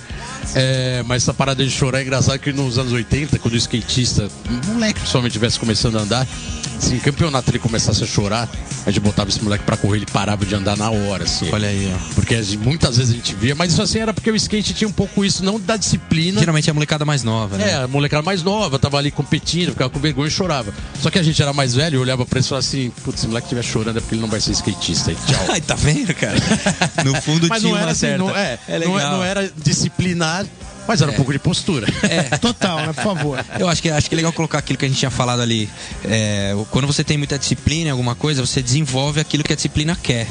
É, mas essa parada de chorar é engraçado que nos anos 80, quando o skatista, um moleque principalmente, estivesse começando a andar, se em campeonato ele começasse a chorar, a gente botava esse moleque pra correr, ele parava de andar na hora, assim. Olha aí, ó. Porque muitas vezes a gente via, mas isso assim era porque o skate tinha um pouco isso, não da disciplina. Geralmente é a molecada mais nova, né? É, a molecada mais nova, tava ali competindo, ficava com vergonha e chorava. Só que a gente era mais velho, olhava pra e falava assim, putz, se o moleque estiver chorando é porque ele não vai ser skatista. E tchau. (laughs) Ai, tá vendo, cara? No fundo Mas tinha não era uma assim, certa. não, é, é não, legal. não era disciplinar, mas era um pouco de postura. (laughs) Total, né? Por favor. Eu acho que, acho que é legal colocar aquilo que a gente tinha falado ali. É, quando você tem muita disciplina em alguma coisa, você desenvolve aquilo que a disciplina quer,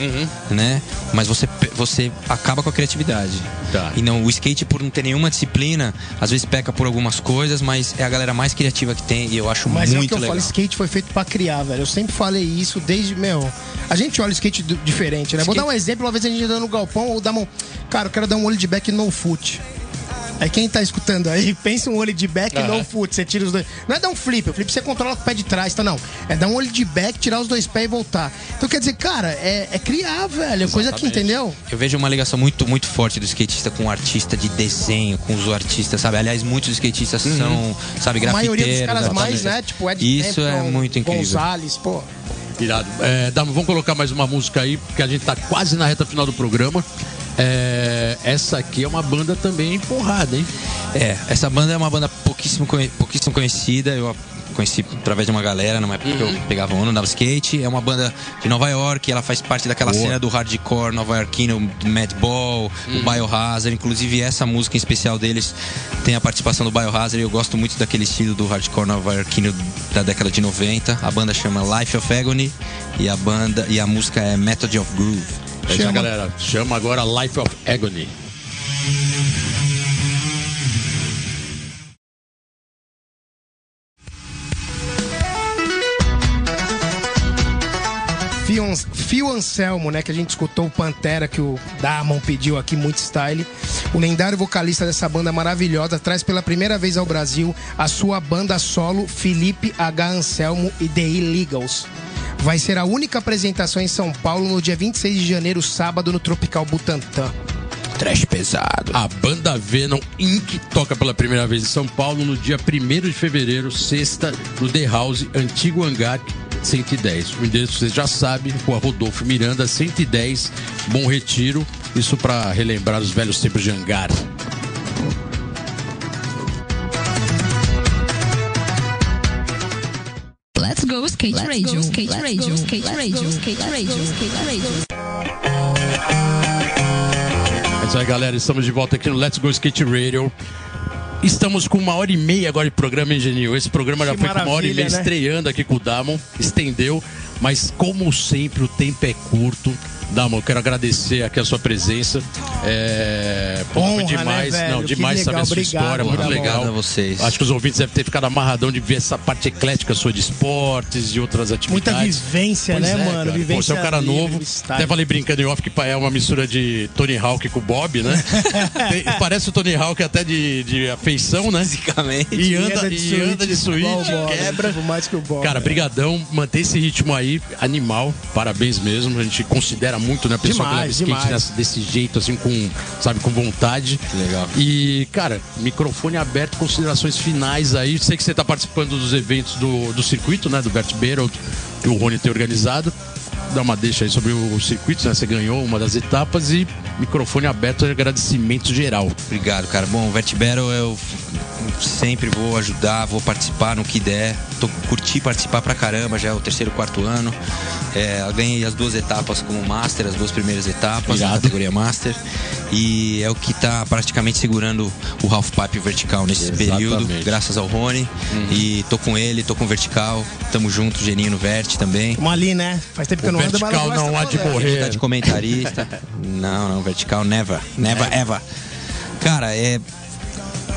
né? Mas você, você acaba com a criatividade. Tá. E não, o skate, por não ter nenhuma disciplina, às vezes peca por algumas coisas, mas é a galera mais criativa que tem e eu acho Mas é o muito que eu legal. falo, skate foi feito pra criar, velho. Eu sempre falei isso desde, meu. A gente olha o skate diferente, né? Vou Skate- dar um exemplo, uma vez a gente andando no galpão, ou dá um. Cara, eu quero dar um olho de back no foot. Aí quem tá escutando aí, (laughs) pensa um olho de back Aham. no foot. Você tira os dois. Não é dar um flip, o flip você controla com o pé de trás, tá? Não. É dar um olho de back, tirar os dois pés e voltar. Então quer dizer, cara, é, é criar, velho. É coisa que, Exatamente. entendeu? Eu vejo uma ligação muito, muito forte do skatista com o artista de desenho, com os artistas, sabe? Aliás, muitos skatistas são, sabe, A grafiteiros. maioria dos caras mais, artistas. né? Tipo, Ed Isso é Templeton, muito incrível. Gonzalez, pô. Irado. É, vamos colocar mais uma música aí, porque a gente tá quase na reta final do programa. É, essa aqui é uma banda também porrada, hein? É, essa banda é uma banda pouquíssimo, pouquíssimo conhecida. Eu a conheci através de uma galera numa época que eu pegava onda, andava skate. É uma banda de Nova York, ela faz parte daquela Boa. cena do hardcore nova-iorquino, do Madball, o Biohazard. Inclusive, essa música em especial deles tem a participação do Biohazard. Eu gosto muito daquele estilo do hardcore nova-iorquino da década de 90. A banda chama Life of Agony e a banda e a música é Method of Groove. É isso, Chama. galera. Chama agora Life of Agony. Phil Anselmo, né? Que a gente escutou o Pantera que o Damon pediu aqui, muito style. O lendário vocalista dessa banda maravilhosa traz pela primeira vez ao Brasil a sua banda solo Felipe H. Anselmo e The Illegals. Vai ser a única apresentação em São Paulo no dia 26 de janeiro, sábado, no Tropical Butantã. Trash pesado. A banda Venom Inc. toca pela primeira vez em São Paulo no dia 1 de fevereiro, sexta, no The House, antigo hangar 110. O endereço você já sabe, Rua Rodolfo Miranda, 110, Bom Retiro. Isso para relembrar os velhos tempos de hangar. Let's go skate radio, skate radio, skate radio, skate radio, skate radio. É isso aí, galera. Estamos de volta aqui no Let's Go Skate Radio. Estamos com uma hora e meia agora de programa, Genil? Esse programa já Que foi com uma hora e meia né? estreando aqui com o Damon. Estendeu, mas como sempre o tempo é curto. Damon, eu quero agradecer aqui a sua presença. É... pô, Honra, foi demais, né, não, demais saber a legal, sua obrigado, história, muito legal. A vocês. Acho que os ouvintes devem ter ficado amarradão de ver essa parte eclética sua de esportes e outras Muita atividades. vivência, Pois né, é, mano? cara. Pô, Vivência você é um cara livre, novo. style. Até falei brincando em off que é uma mistura de Tony Hawk com o Bob, né? (laughs) Tem- parece o Tony Hawk até de, de afeição, né? Basicamente. E anda, e anda de suíte, Bob, quebra. tipo, mais que o Bob. Cara, brigadão, manter esse ritmo aí, animal, parabéns mesmo, a gente considera muito, né, pessoal que Demais, leva skate nessa- desse jeito, assim, com, sabe, com vontade, legal. E, cara, microfone aberto, considerações finais aí. Sei que você tá participando dos eventos do, do circuito, né? Do Bert Berold, que o Rony tem organizado. Dá uma deixa aí sobre o circuito, né? Você ganhou uma das etapas e microfone aberto, agradecimento geral. Obrigado, cara. Bom, o Vert Battle eu sempre vou ajudar, vou participar no que der. Tô, curti participar pra caramba, já é o terceiro, quarto ano. É, ganhei as duas etapas como Master, as duas primeiras etapas na categoria Master. E é o que tá praticamente segurando o half pipe vertical nesse Exatamente. Uhum. período, graças ao Rony. E tô com ele, tô com o vertical. Tamo junto, Geninho no Vert também. Vamos ali, né? Faz tempo que eu não vertical não há de morrer. Tá de comentarista. (laughs) não, não, vertical never. Never ever. Cara, é.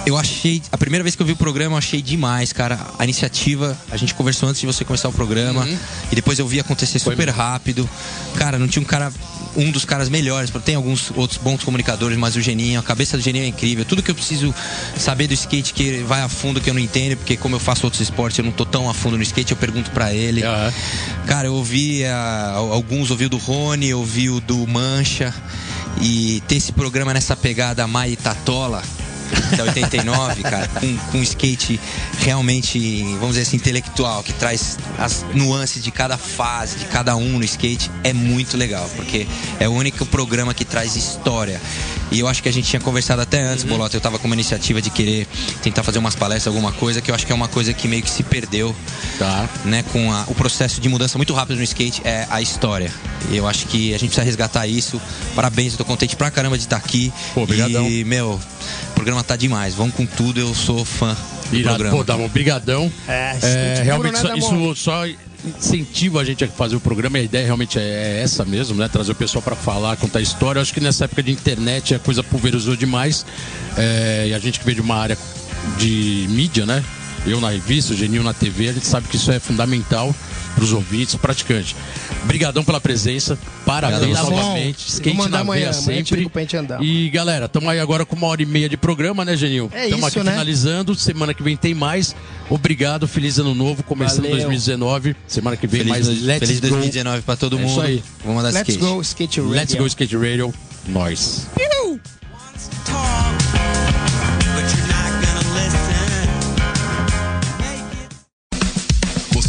Eu achei. A primeira vez que eu vi o programa, eu achei demais, cara. A iniciativa, a gente conversou antes de você começar o programa. E depois eu vi acontecer super rápido. Cara, não tinha um cara. Um dos caras melhores, tem alguns outros bons comunicadores, mas o Geninho, a cabeça do Geninho é incrível. Tudo que eu preciso saber do skate que vai a fundo que eu não entendo, porque como eu faço outros esportes, eu não tô tão a fundo no skate, eu pergunto pra ele. Aham. Cara, eu ouvi ah, alguns, ouvi o do Rony, ouvi o do Mancha. E ter esse programa nessa pegada Mai Tatola, da 89, cara, com, com um skate realmente, vamos dizer assim, intelectual, que traz as nuances de cada fase, de cada um no skate, é muito legal, porque é o único programa que traz história. E eu acho que a gente tinha conversado até antes, Bolota, eu tava com uma iniciativa de querer tentar fazer umas palestras, alguma coisa, que eu acho que é uma coisa que meio que se perdeu Tá. né, com a- o processo de mudança muito rápido no skate é a história. E eu acho que a gente precisa resgatar isso. Parabéns, eu tô contente pra caramba de estar aqui. Pô, obrigadão. E, meu, programa tá demais. Vamos com tudo, eu sou fã do Irado. programa. Pô, Damon, brigadão. É, É, skate realmente puro, né, só- isso só incentiva a gente a fazer o programa a ideia realmente é essa mesmo, né? Trazer o pessoal para falar, contar história. Eu acho que nessa época de internet a coisa pulverizou demais. É, e a gente que veio de uma área de mídia, né? Eu na revista, o Geninho na TV, a gente sabe que isso é fundamental para os ouvintes, praticantes. Obrigadão pela presença, parabéns Tá novamente. Skate vou mandar na amanhã, te sempre. ligo pra gente andar. E galera, estamos aí agora com uma hora e meia de programa, né, Geninho? É Estamos aqui né? finalizando. Semana que vem tem mais. Obrigado, feliz ano novo, começando Valeu. 2019. Semana que vem mais Feliz, Let's feliz Go. 2019 pra todo É mundo. isso aí. Vamos mandar Let's skate. go, skate radio. Let's Go Skate Radio. Nós. talk,